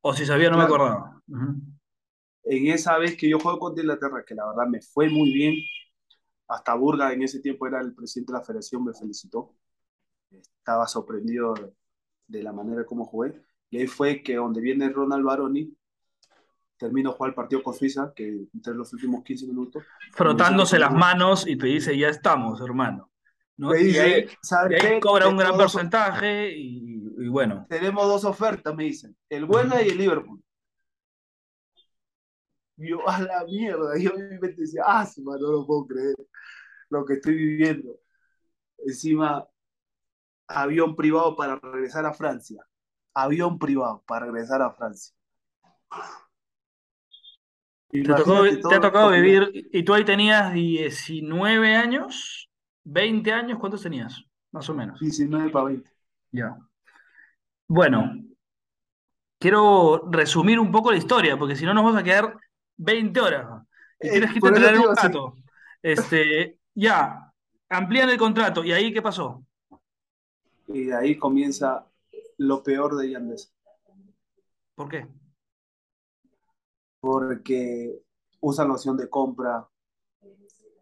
O si sabía, no me acordaba. en esa vez que yo juego contra Inglaterra, que la verdad me fue muy bien, hasta Burga en ese tiempo era el presidente de la federación, me felicitó. Estaba sorprendido de la manera como jugué. Y ahí fue que donde viene Ronald Baroni, termino jugar el partido con Suiza, que entre los últimos 15 minutos. Frotándose las manos y te dice, ya estamos, hermano. ¿no? y ahí, cobra un gran porcentaje y, bueno. Tenemos dos ofertas, me dicen, el Huelga y el Liverpool. yo, a la mierda, yo mi mente decía, ah, no lo puedo creer lo que estoy viviendo. Encima, avión privado para regresar a Francia. Avión privado para regresar a Francia. ¿Te, ha tocado vivir, y tú ahí tenías 19 años, 20 años, ¿cuántos tenías? Más o menos. 19 para 20. Ya. Bueno, quiero resumir un poco la historia, porque si no nos vamos a quedar 20 horas. Y tienes eh, que traer un rato. Este, ya, amplían el contrato. ¿Y ahí qué pasó? Y de ahí comienza lo peor de Yandes. ¿Por qué? Porque usa la opción de compra,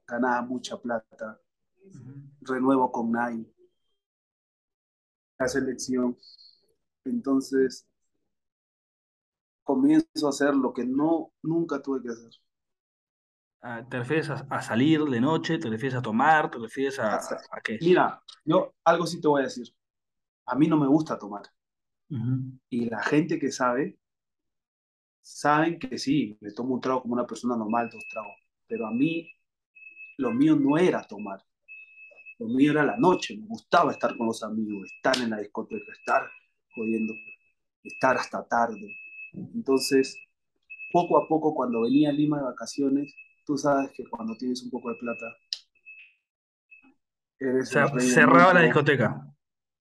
ganaba mucha plata, renuevo con Nike, la selección. Entonces, comienzo a hacer lo que no, nunca tuve que hacer. Ah, ¿Te refieres a, salir de noche? ¿Te refieres a tomar? ¿Te refieres a, a qué? Mira, yo algo sí te voy a decir. A mí no me gusta tomar. Y la gente que sabe, saben que sí, me tomo un trago como una persona normal, dos tragos. Pero a mí, lo mío no era tomar. Lo mío era la noche. Me gustaba estar con los amigos, estar en la discoteca, estar jodiendo, estar hasta tarde. Entonces, poco a poco, cuando venía a Lima de vacaciones, tú sabes que cuando tienes un poco de plata, eres cerraba la discoteca.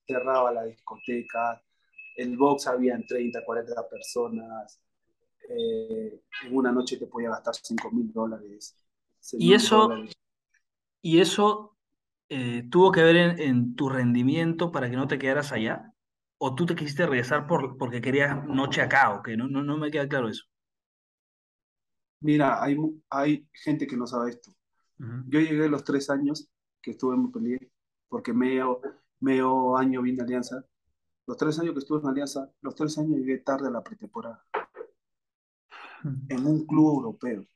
Cerraba la discoteca, el box habían 30, 40 personas, eh, en una noche te podía gastar 5 mil dólares. Y eso, y eso eh, tuvo que ver en, tu rendimiento para que no te quedaras allá? ¿O tú te quisiste regresar por, porque querías noche acá? ¿O que no, no, no me queda claro eso. Mira, hay, hay gente que no sabe esto. Yo llegué a los tres años que estuve en Montpellier, porque medio, medio año vine a Alianza. Los tres años que estuve en Alianza, los tres años llegué tarde a la pretemporada. En un club europeo.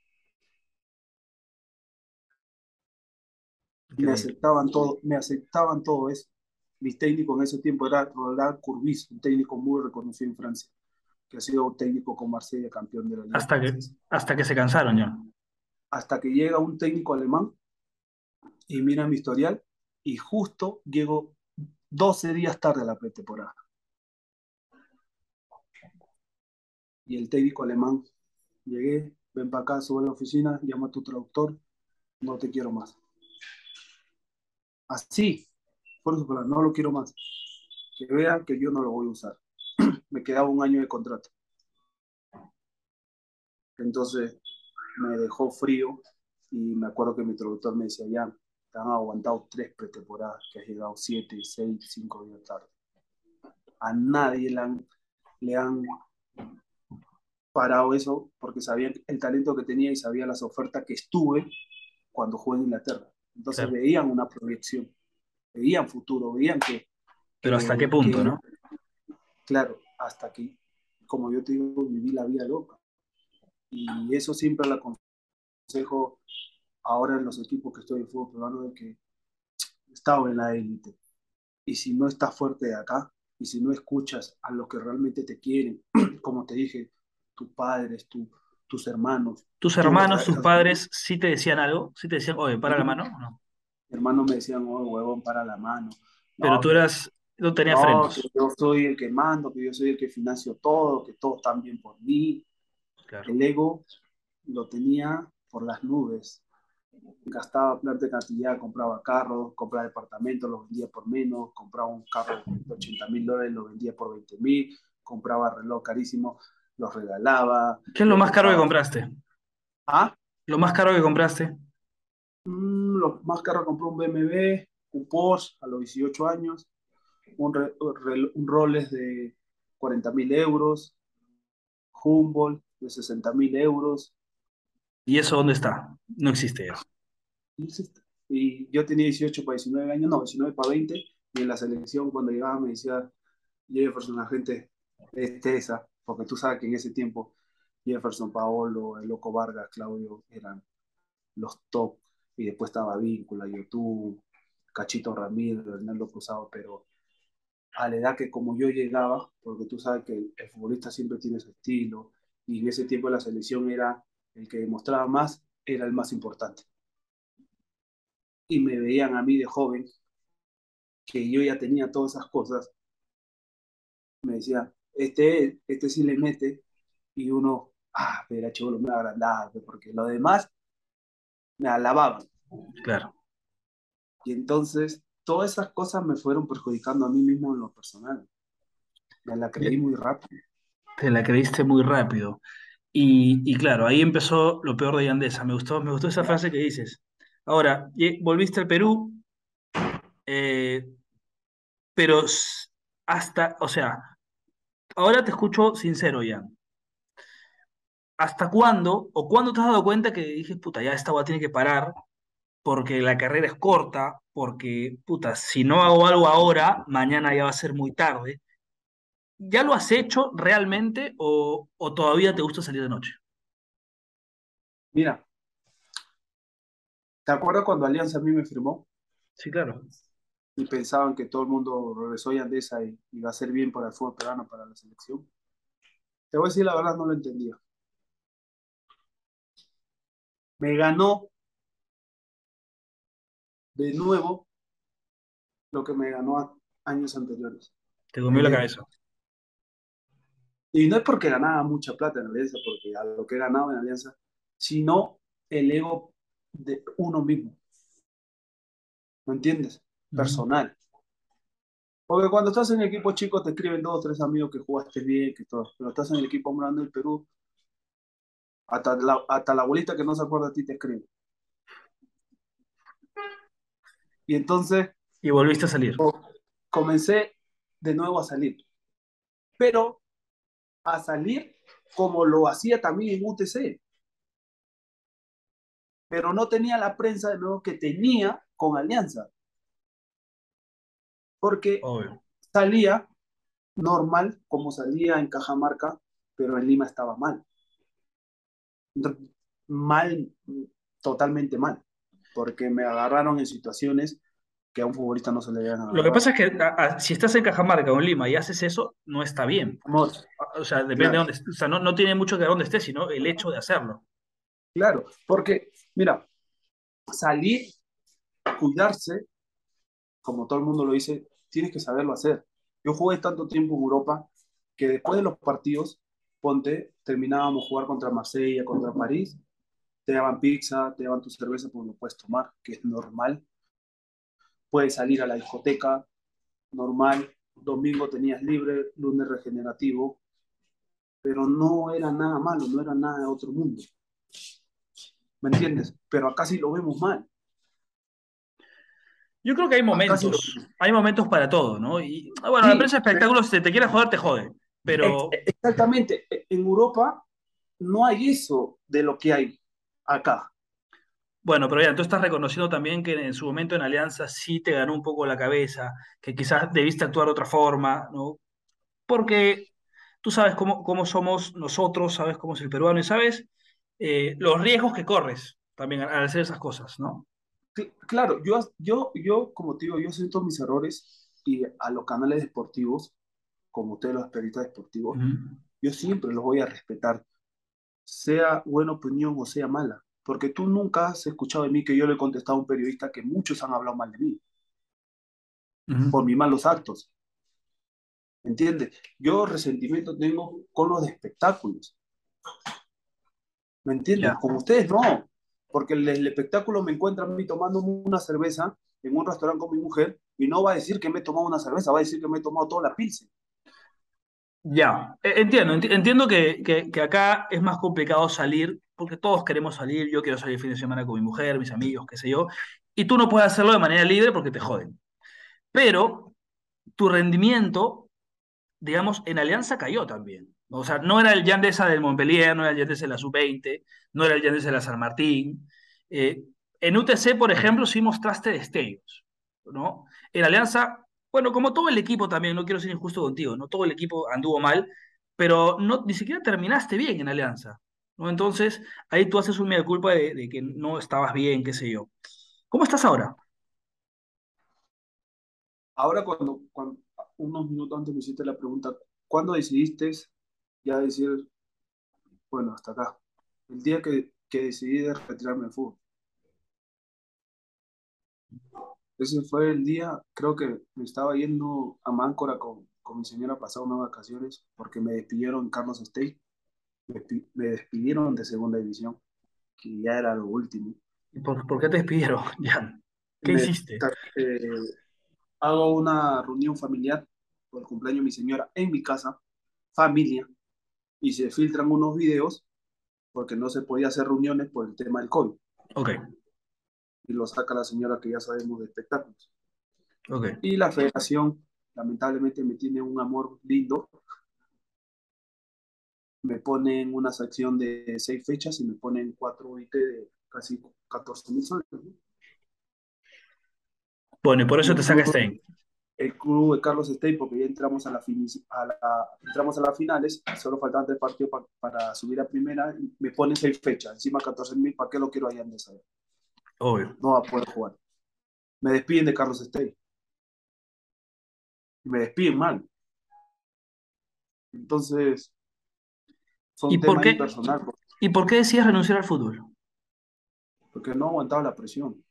Me aceptaban todo, me aceptaban todo eso. Mi técnico en ese tiempo era Roland Courbis, un técnico muy reconocido en Francia que ha sido técnico con Marsella, campeón de la Liga. Hasta que, hasta que se cansaron ya. Hasta que llega un técnico alemán y mira mi historial y justo llego 12 días tarde a la pretemporada. Y el técnico alemán, llegué, ven para acá, sube a la oficina, llama a tu traductor, no te quiero más. Así, por eso, no lo quiero más. Que vean que yo no lo voy a usar me quedaba un año de contrato. Entonces me dejó frío y me acuerdo que mi traductor me decía, ya, te han aguantado tres pretemporadas, que has llegado siete, seis, cinco días tarde. A nadie le han, le han parado eso porque sabían el talento que tenía y sabían las ofertas que estuve cuando jugué en Inglaterra. Entonces veían una proyección, veían futuro, veían que... Pero hasta qué punto, ¿no? Claro, hasta aquí, como yo te digo, viví la vida loca. Y eso siempre le aconsejo ahora en los equipos que estoy en fútbol peruano de que estaba en la élite. Y si no estás fuerte de acá, y si no escuchas a los que realmente te quieren, como te dije, tus padres, tus hermanos. ¿Tus hermanos, tus padres, sí te decían algo? ¿Sí te decían, oye, para la mano? No? Mi hermano me decían, oye, huevón, para la mano. Pero tú eras no tenía frenos. Que yo soy el que mando, que yo soy el que financio todo, que todo está bien por mí. El ego lo tenía por las nubes. Gastaba plata de cantidad, compraba carros, compraba departamentos, los vendía por menos, compraba un carro de 80 mil dólares, lo vendía por 20 mil, compraba reloj carísimo, los regalaba. ¿Qué es lo más caro que compraste? ¿Ah? ¿Lo más caro que compraste? Mm, lo más caro compré un BMW, un Porsche a los 18 años un, Rolex de 40 mil euros, Humboldt de 60 mil euros. ¿Y eso dónde está? No existe eso. No existe. Y yo tenía 18 para 19 años, no, 19 para 20, y en la selección cuando llegaba me decía Jefferson, la gente es esa, porque tú sabes que en ese tiempo Jefferson, Paolo, el Loco Vargas, Claudio eran los top, y después estaba Víncula, YouTube, Cachito Ramírez, Hernando Cruzado, pero a la edad que como yo llegaba, porque tú sabes que el, futbolista siempre tiene su estilo, y en ese tiempo la selección era el que demostraba más, era el más importante. Y me veían a mí de joven, que yo ya tenía todas esas cosas, me decía, este, este sí le mete, y uno, ah, pero chulo, me agrandaba, porque lo demás me alababan. Claro. Y entonces, todas esas cosas me fueron perjudicando a mí mismo en lo personal. Me la creí muy rápido. Te la creíste muy rápido. Y, y claro, ahí empezó lo peor de Yandesa. Me gustó, me gustó esa frase que dices. Ahora, volviste al Perú, eh, pero hasta, o sea, ahora te escucho sincero, ya. ¿Hasta cuándo o cuándo te has dado cuenta que dije, puta, ya esta agua tiene que parar porque la carrera es corta, porque, puta, si no hago algo ahora, mañana ya va a ser muy tarde. ¿Ya lo has hecho realmente o, o todavía te gusta salir de noche? Mira, ¿te acuerdas cuando Alianza a mí me firmó? Sí, claro. Y pensaban que todo el mundo regresó a Andesa y iba a ser bien para el fútbol peruano, para la selección. Te voy a decir la verdad, no lo entendía. Me ganó de nuevo lo que me ganó años anteriores. Te comió la cabeza. Y no es porque ganaba mucha plata en Alianza, porque a lo que ganaba en Alianza, sino el ego de uno mismo. ¿Me entiendes? Personal. Porque cuando estás en el equipo chico te escriben dos o tres amigos que jugaste bien, que todo. Pero estás en el equipo grande del Perú, hasta la, hasta la abuelita que no se acuerda de ti te escribe. Y entonces... Y volviste a salir. Comencé de nuevo a salir. Pero a salir como lo hacía también en UTC. Pero no tenía la prensa de nuevo que tenía con Alianza. Porque salía normal, como salía en Cajamarca, pero en Lima estaba mal. Mal, totalmente mal porque me agarraron en situaciones que a un futbolista no se le agarrar. Lo que pasa es que si estás en Cajamarca o en Lima y haces eso, no está bien. o sea, depende de dónde O sea, no, no tiene mucho que ver dónde estés, sino el hecho de hacerlo. Claro, porque, mira, salir, cuidarse, como todo el mundo lo dice, tienes que saberlo hacer. Yo jugué tanto tiempo en Europa que después de los partidos, ponte, terminábamos jugar contra Marsella, contra París, te daban pizza, te daban tu cerveza, pues lo puedes tomar, que es normal. Puedes salir a la discoteca, normal. Domingo tenías libre, lunes regenerativo, pero no era nada malo, no era nada de otro mundo. ¿Me entiendes? Pero acá sí lo vemos mal. Yo creo que hay momentos, hay momentos para todo, ¿no? Y ah, bueno, la prensa de espectáculos, si te quiere joder, te jode. Pero... Exactamente. En Europa no hay eso de lo que hay acá. Bueno, pero ya, tú estás reconociendo también que en su momento en Alianza sí te ganó un poco la cabeza, que quizás debiste actuar de otra forma, ¿no? Porque tú sabes cómo, cómo somos nosotros, sabes cómo es el peruano y sabes eh, los riesgos que corres también al hacer esas cosas, ¿no? Claro, yo, yo, yo, como te digo, yo siento mis errores y a los canales deportivos, como ustedes los periodistas deportivos, yo siempre los voy a respetar sea buena opinión o sea mala, porque tú nunca has escuchado de mí que yo le he contestado a un periodista que muchos han hablado mal de mí por mis malos actos. ¿Entiendes? Yo resentimiento tengo con los de espectáculos. ¿Me entiendes? Como ustedes no, porque el, espectáculo me encuentra a mí tomando una cerveza en un restaurante con mi mujer y no va a decir que me he tomado una cerveza, va a decir que me he tomado toda la pilsen. Ya, e, entiendo, entiendo que, que, acá es más complicado salir, porque todos queremos salir, yo quiero salir el fin de semana con mi mujer, mis amigos, qué sé yo, y tú no puedes hacerlo de manera libre porque te joden. Pero tu rendimiento, digamos, en Alianza cayó también. O sea, no era el Yandesa del Montpellier, no era el Yandesa de la Sub-20, no era el Yandesa de la San Martín. Eh, en UTC, por ejemplo, sí mostraste destellos, ¿no? En Alianza, bueno, como todo el equipo también, no quiero ser injusto contigo, no todo el equipo anduvo mal, pero no, ni siquiera terminaste bien en Alianza, ¿no? Entonces, ahí tú haces un media culpa de, que no estabas bien, qué sé yo. ¿Cómo estás ahora? Ahora, cuando, cuando unos minutos antes me hiciste la pregunta, ¿cuándo decidiste ya decir, bueno, hasta acá? El día que, que decidí de retirarme del fútbol. Ese fue el día, creo que me estaba yendo a Máncora con, con mi señora a pasar unas vacaciones porque me despidieron Carlos State, me, me despidieron de segunda división, que ya era lo último. ¿Y por, por qué te despidieron, ya ¿Qué Me, hiciste? eh, hago una reunión familiar por el cumpleaños de mi señora en mi casa, familia, y se filtran unos videos porque no se podía hacer reuniones por el tema del COVID. Ok, Y lo saca la señora que ya sabemos de espectáculos. ok. Y la federación, lamentablemente, me tiene un amor lindo. Me ponen una sección de seis fechas y me ponen cuatro IT de casi 14 mil soles. ¿no? Bueno, y por eso te saca Stein. El club de Carlos Stein, porque ya entramos a, la a, la, entramos a las finales, solo faltaban tres partidos pa- para subir a primera, y me ponen seis fechas, encima 14 mil, ¿para qué lo quiero allá en saber? Obvio. No va a poder jugar. Me despiden de Carlos. Y me despiden mal. Entonces, fue ¿Y por qué, personal, y por qué decías renunciar al fútbol? porque no aguantaba la presión,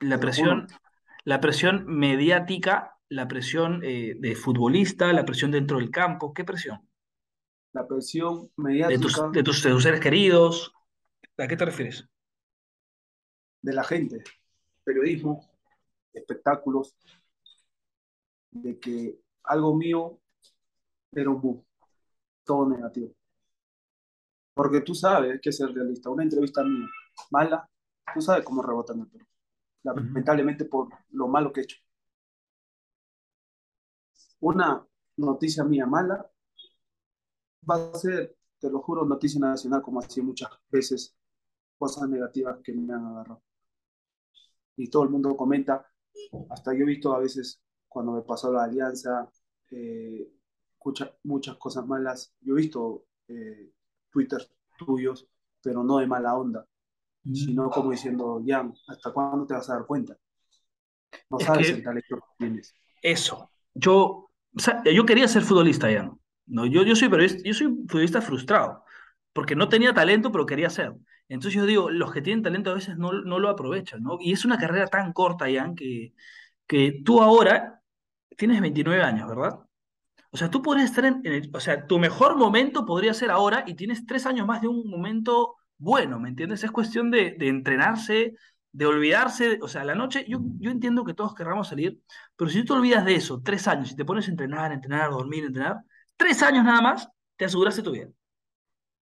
La presión, la presión mediática, la presión eh, de futbolista, la presión dentro del campo, ¿qué presión? La presión De tus, mediática de tus, de tus seres queridos, ¿a qué te refieres? de la gente, periodismo, espectáculos, de que algo mío era un boom, todo negativo. Porque tú sabes, que ser realista, una entrevista mía mala, tú sabes cómo rebotan el Perú. Lamentablemente por lo malo que he hecho. Una noticia mía mala va a ser, te lo juro, noticia nacional, como así muchas veces, cosas negativas que me han agarrado. Y todo el mundo comenta, hasta yo he visto a veces cuando me pasó la alianza, eh, escucha muchas cosas malas. Yo he visto eh, Twitter tuyos, pero no de mala onda, Mm. sino como diciendo, Jan, ¿hasta cuándo te vas a dar cuenta? No Es sabes el talento que tienes. eso, yo, yo quería ser futbolista ya, ¿no? Yo, yo soy periodista, yo soy futbolista frustrado, porque no tenía talento, pero quería ser. Entonces yo digo, los que tienen talento a veces no, no lo aprovechan, ¿no? Y es una carrera tan corta, Jan, que, que tú ahora tienes 29 años, ¿verdad? O sea, tú podrías estar en, en el- o sea, tu mejor momento podría ser ahora y tienes tres años más de un momento bueno, ¿me entiendes? Es cuestión de, de entrenarse, de olvidarse, o sea, la noche, yo, yo entiendo que todos querramos salir, pero si tú te olvidas de eso, tres años, y te pones a entrenar, entrenar, dormir, entrenar, tres años nada más, te aseguraste tu vida,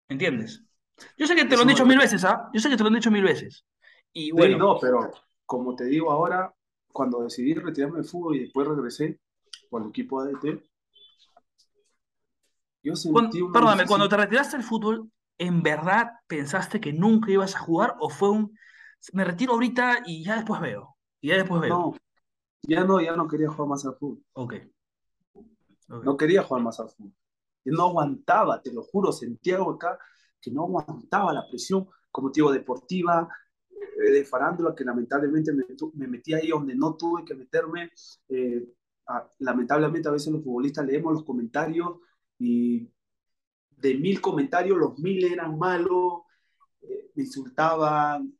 ¿me entiendes? Yo sé que te lo han dicho mil veces, ¿ah? Yo sé que te lo han dicho mil veces. Y Sí, bueno, no, pero como te digo ahora, cuando decidí retirarme del fútbol y después regresé por el equipo ADT, yo sentí Cuan- una perdóname, cuando te retiraste del fútbol, ¿en verdad pensaste que nunca ibas a jugar o fue un, me retiro ahorita y ya después veo? Y ya después veo. No, ya no, ya no quería jugar más al fútbol. Ok, ok. No quería jugar más al fútbol. Yo no aguantaba, te lo juro, sentía algo acá que no aguantaba la presión, como te digo, deportiva, eh, de farándula, que lamentablemente me, metí ahí donde no tuve que meterme. Eh, a- lamentablemente a veces los futbolistas leemos los comentarios y de mil comentarios, los mil eran malos, eh, me insultaban,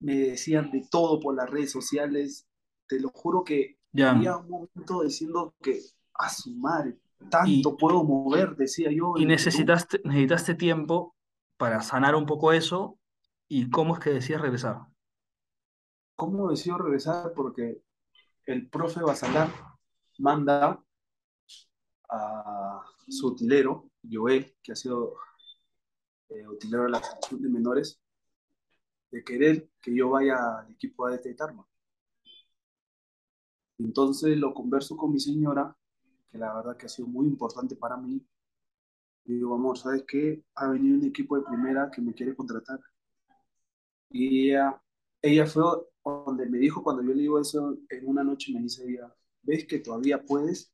me decían de todo por las redes sociales. Te lo juro que Ya. había un momento diciendo que, a su madre, Y, tanto puedo mover, decía yo, y necesitaste, necesitaste tiempo para sanar un poco eso. ¿Y cómo es que decías regresar? ¿Cómo decido regresar? Porque el profe Basalar manda a su utilero, Joel, que ha sido eh, utilero de la selección de menores, de querer que yo vaya al equipo de Tarma. Entonces lo converso con mi señora, que la verdad que ha sido muy importante para mí. Y digo, amor, ¿sabes qué? Ha venido un equipo de primera que me quiere contratar. Y ella, ella fue donde me dijo, cuando yo le digo eso, en una noche me dice ella, ¿ves que todavía puedes?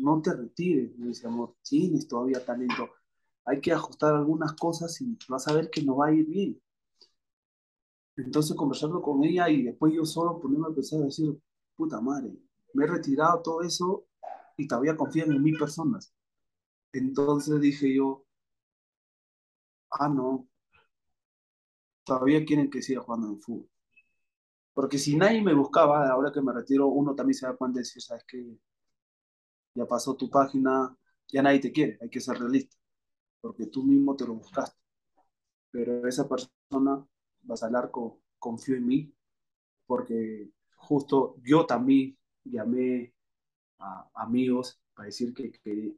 No te retires, me dice, amor, tienes todavía talento. Hay que ajustar algunas cosas y vas a ver que no va a ir bien. Entonces conversando con ella y después yo solo ponerme a pensar, decir, puta madre, me he retirado todo eso y todavía confían en mí personas. Entonces dije yo, ah, no, todavía quieren que siga jugando en fútbol. Porque si nadie me buscaba, ahora que me retiro, uno también se da cuenta de sabes que ya pasó tu página, ya nadie te quiere, hay que ser realista, porque tú mismo te lo buscaste. Pero esa persona, vas al arco, confió en mí, porque justo yo también llamé a amigos para decir que,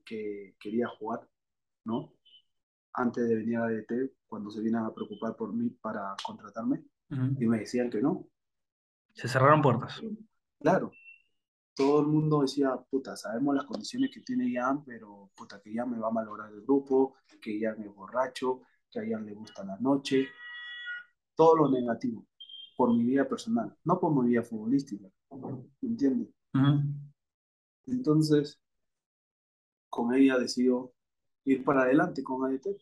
que, quería jugar, ¿no? Antes de venir a DT, cuando se vienen a preocupar por mí para contratarme, y me decían que no. Se cerraron puertas. Claro. Todo el mundo decía, puta, sabemos las condiciones que tiene Ian, pero puta, que ya me va a malograr el grupo, que Ian es borracho, que a Ian le gusta la noche. Todo lo negativo por mi vida personal, no por mi vida futbolística. ¿Me entiendes? Entonces, con ella decidió ir para adelante con ADT.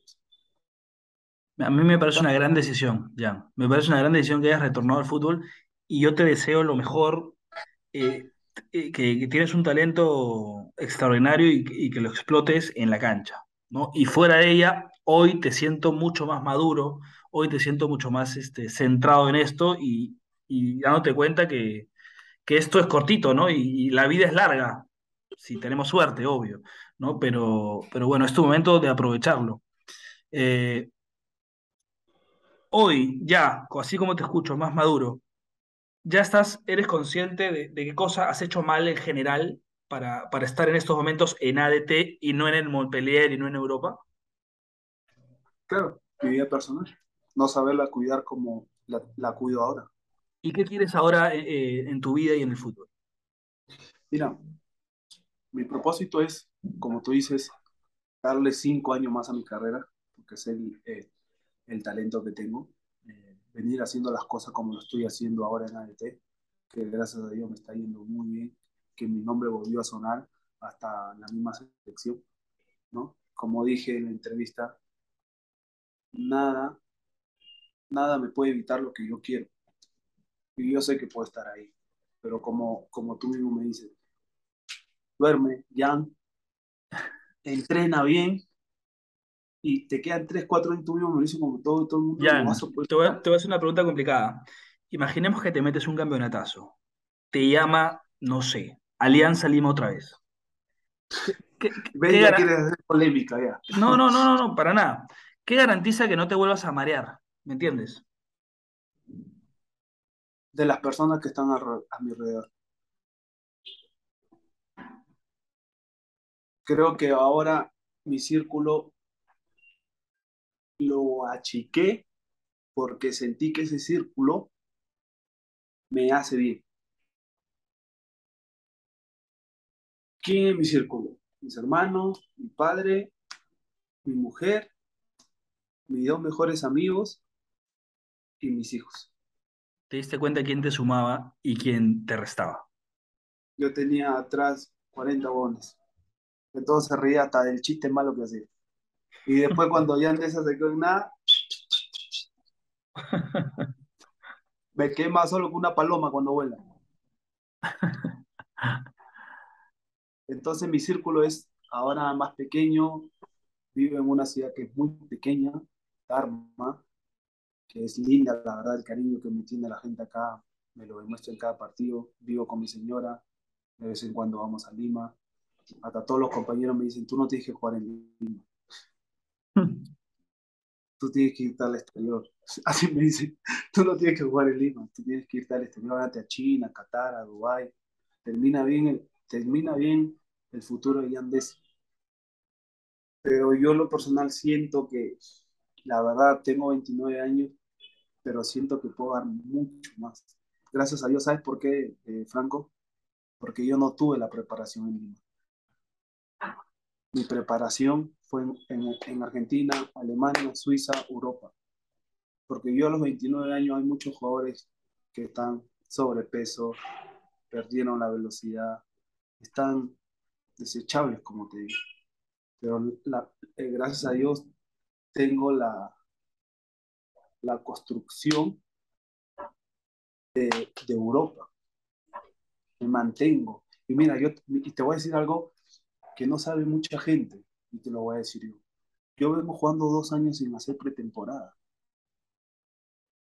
A mí me parece una gran decisión, ya. Me parece una gran decisión que hayas retornado al fútbol y yo te deseo lo mejor, eh, que, tienes un talento extraordinario y, que lo explotes en la cancha, ¿no? Y fuera de ella, hoy te siento mucho más maduro, hoy te siento mucho más este, centrado en esto y, y dándote cuenta que, que esto es cortito, ¿no? Y, la vida es larga, si tenemos suerte, obvio, ¿no? Pero, pero bueno, es tu momento de aprovecharlo. Eh, hoy, ya, así como te escucho, más maduro, ya estás, eres consciente de, qué cosa has hecho mal en general para, para, estar en estos momentos en ADT y no en el Montpellier y no en Europa? Claro, mi vida personal. No saberla cuidar como la cuido ahora. ¿Y qué quieres ahora eh, eh, en tu vida y en el fútbol? Mira, mi propósito es, como tú dices, darle cinco años más a mi carrera, porque es el, eh, el talento que tengo. Venir haciendo las cosas como lo estoy haciendo ahora en ADT, que gracias a Dios me está yendo muy bien, que mi nombre volvió a sonar hasta la misma selección, ¿no? Como dije en la entrevista, nada, nada me puede evitar lo que yo quiero y yo sé que puedo estar ahí. Pero como, como tú mismo me dices, duerme, Jan, entrena bien y te quedan 3, 4 en tu mismo me dice como todo, todo el mundo. Jan, te, voy a, te voy a hacer una pregunta complicada. Imaginemos que te metes un campeonatazo. Te llama, no sé, Alianza Lima otra vez. ¿Qué, qué, ya quieres hacer polémica ya. No, no, no, no, no, para nada. ¿Qué garantiza que no te vuelvas a marear? ¿Me entiendes? de las personas que están a, mi alrededor. Creo que ahora mi círculo lo achiqué porque sentí que ese círculo me hace bien. ¿Quién es mi círculo? Mis hermanos, mi padre, mi mujer, mis dos mejores amigos y mis hijos te diste cuenta quién te sumaba y quién te restaba. Yo tenía atrás 40 bonos. Entonces se reía hasta del chiste malo que hacía. Y después cuando ya Andesa se quedó en nada, me quema solo que una paloma cuando vuela. Entonces mi círculo es ahora más pequeño, vivo en una ciudad que es muy pequeña, Dharma, que es linda, la verdad, el cariño que me tiene la gente acá, me lo demuestra en cada partido. Vivo con mi señora, de vez en cuando vamos a Lima. Hasta todos los compañeros me dicen, tú no tienes que jugar en Lima. Tú tienes que irte al exterior. Así me dicen, tú no tienes que jugar en Lima, tú tienes que irte al exterior, a China, a Qatar, a Dubái. Termina bien el, termina bien el futuro de Yandes. Pero yo lo personal siento que, la verdad, tengo 29 años pero siento que puedo dar mucho más. Gracias a Dios, ¿sabes por qué, eh, Franco? Porque yo no tuve la preparación en Lima. Mi preparación fue en, en, Argentina, Alemania, Suiza, Europa. Porque yo a los 29 años hay muchos jugadores que están sobrepeso, perdieron la velocidad, están desechables, como te digo. Pero eh, gracias a Dios tengo la, la construcción de, de Europa. Me mantengo. Y mira, yo y te voy a decir algo que no sabe mucha gente, y te lo voy a decir yo. Yo vengo jugando dos años sin hacer pretemporada.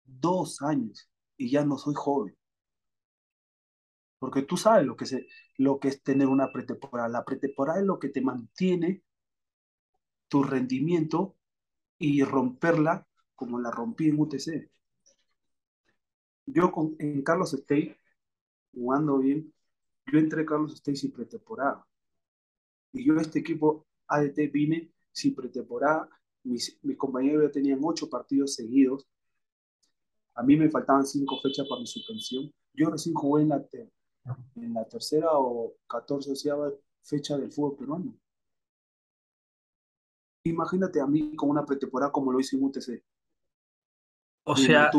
Dos años, y ya no soy joven. Porque tú sabes lo que, se, lo que es tener una pretemporada. La pretemporada es lo que te mantiene tu rendimiento y romperla como la rompí en UTC. Yo con, en Carlos Stey, jugando bien, yo entré Carlos Stey sin pretemporada. Y yo a este equipo ADT vine sin pretemporada. Mis, mis compañeros ya tenían ocho partidos seguidos. A mí me faltaban cinco fechas para mi suspensión. Yo recién jugué en la, en la tercera o catorce fecha del fútbol peruano. Imagínate a mí con una pretemporada como lo hice en UTC. O sea,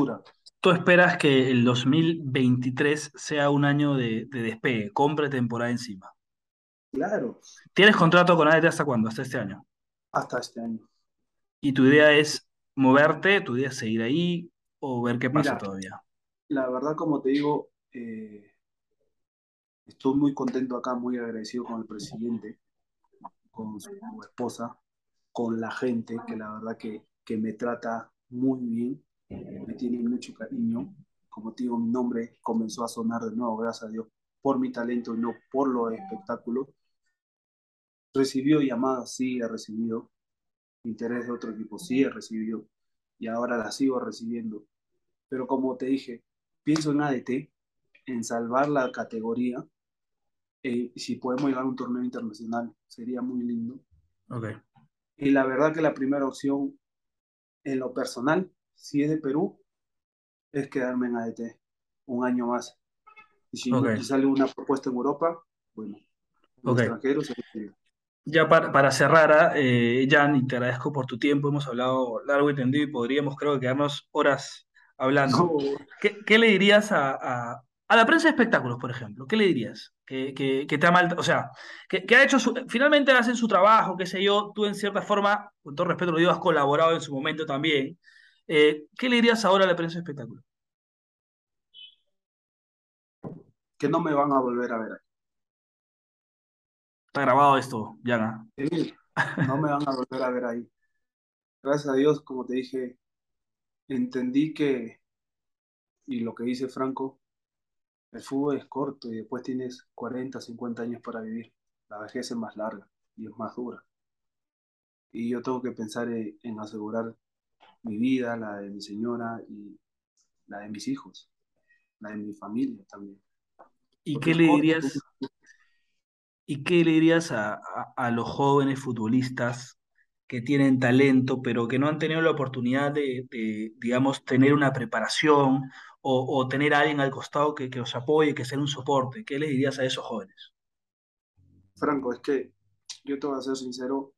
tú esperas que el 2023 sea un año de, de despegue, con pretemporada encima. Claro. ¿Tienes contrato con ADT hasta cuándo? ¿Hasta este año? Hasta este año. ¿Y tu idea es moverte? ¿Tu idea es seguir ahí o ver qué pasa todavía? La verdad, como te digo, eh, estoy muy contento acá, muy agradecido con el presidente, con su esposa, con la gente, que la verdad que, que me trata muy bien, me tiene mucho cariño. Como te digo, mi nombre comenzó a sonar de nuevo, gracias a Dios, por mi talento y no por los espectáculos. Recibió llamadas, sí, he recibido. Interés de otro equipo, sí, he recibido. Y ahora la sigo recibiendo. Pero como te dije, pienso en ADT, en salvar la categoría. Eh, si podemos llegar a un torneo internacional, sería muy lindo. Okay. Y la verdad que la primera opción, en lo personal, si es de Perú, es quedarme en ADT un año más. Y si, sale una propuesta en Europa, bueno, okay. extranjeros, ya para, para cerrar, eh, Jan, y te agradezco por tu tiempo, hemos hablado largo y tendido y podríamos creo que quedarnos horas hablando. ¿Qué, le dirías a, a, la prensa de espectáculos, por ejemplo? ¿Qué le dirías? Que, que, que te ha mal, o sea, que, que, ha hecho su, finalmente hacen su trabajo, qué sé yo, tú en cierta forma, con todo respeto lo digo, has colaborado en su momento también. Eh, ¿Qué le dirías ahora a la prensa de espectáculos? Que no me van a volver a ver Está grabado esto, ya. Sí, no me van a volver a ver ahí. Gracias a Dios, como te dije, entendí que, y lo que dice Franco, el fútbol es corto y después tienes 40, 50 años para vivir. La vejez es más larga y es más dura. Y yo tengo que pensar en, asegurar mi vida, la de mi señora y la de mis hijos, la de mi familia también. ¿Y qué le dirías? ¿Y qué le dirías a, los jóvenes futbolistas que tienen talento, pero que no han tenido la oportunidad de, digamos, tener una preparación o, tener a alguien al costado que, que los apoye, que sea un soporte? ¿Qué le dirías a esos jóvenes? Franco, es que yo te voy a ser sincero,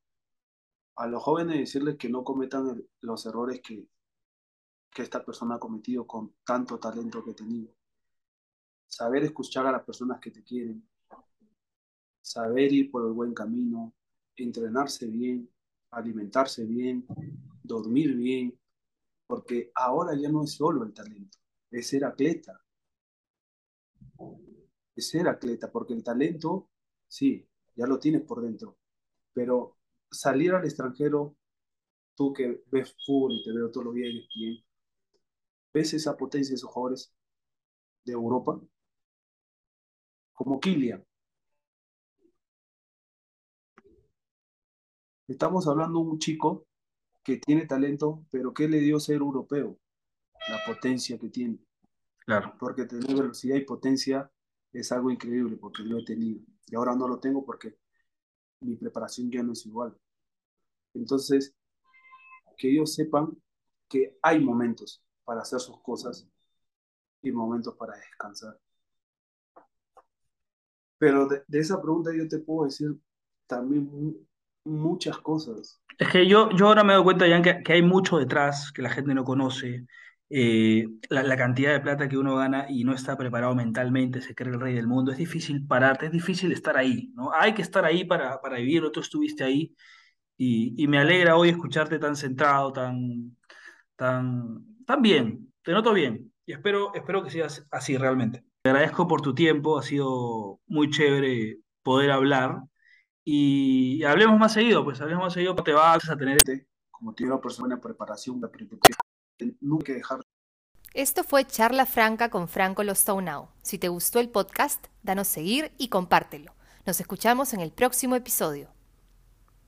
a los jóvenes decirles que no cometan los errores que, que esta persona ha cometido con tanto talento que ha tenido. Saber escuchar a las personas que te quieren, saber ir por el buen camino, entrenarse bien, alimentarse bien, dormir bien, porque ahora ya no es solo el talento, es ser atleta. Es ser atleta, porque el talento, sí, ya lo tienes por dentro, pero salir al extranjero, tú que ves fútbol y te veo todos los días bien, ves esa potencia de esos jugadores de Europa, como Kylian, Estamos hablando de un chico que tiene talento, pero ¿qué le dio ser europeo? La potencia que tiene. Claro. Porque tener velocidad y potencia es algo increíble, porque lo he tenido. Y ahora no lo tengo porque mi preparación ya no es igual. Entonces, que ellos sepan que hay momentos para hacer sus cosas y momentos para descansar. Pero de, de esa pregunta yo te puedo decir también muchas cosas. Es que yo, yo ahora me doy cuenta, ya que, que hay mucho detrás que la gente no conoce. Eh, la, la cantidad de plata que uno gana y no está preparado mentalmente, se cree el rey del mundo. Es difícil pararte, es difícil estar ahí, ¿no? Hay que estar ahí para, para vivirlo. Tú estuviste ahí y, y me alegra hoy escucharte tan centrado, tan, tan, tan bien. Te noto bien y espero, espero que sigas así realmente. Te agradezco por tu tiempo, ha sido muy chévere poder hablar y hablemos más seguido, pues hablemos más seguido, te vas a tener... Como tiene una persona en preparación, nunca dejar. Esto fue Charla Franca con Franco Now. Si te gustó el podcast, danos seguir y compártelo. Nos escuchamos en el próximo episodio.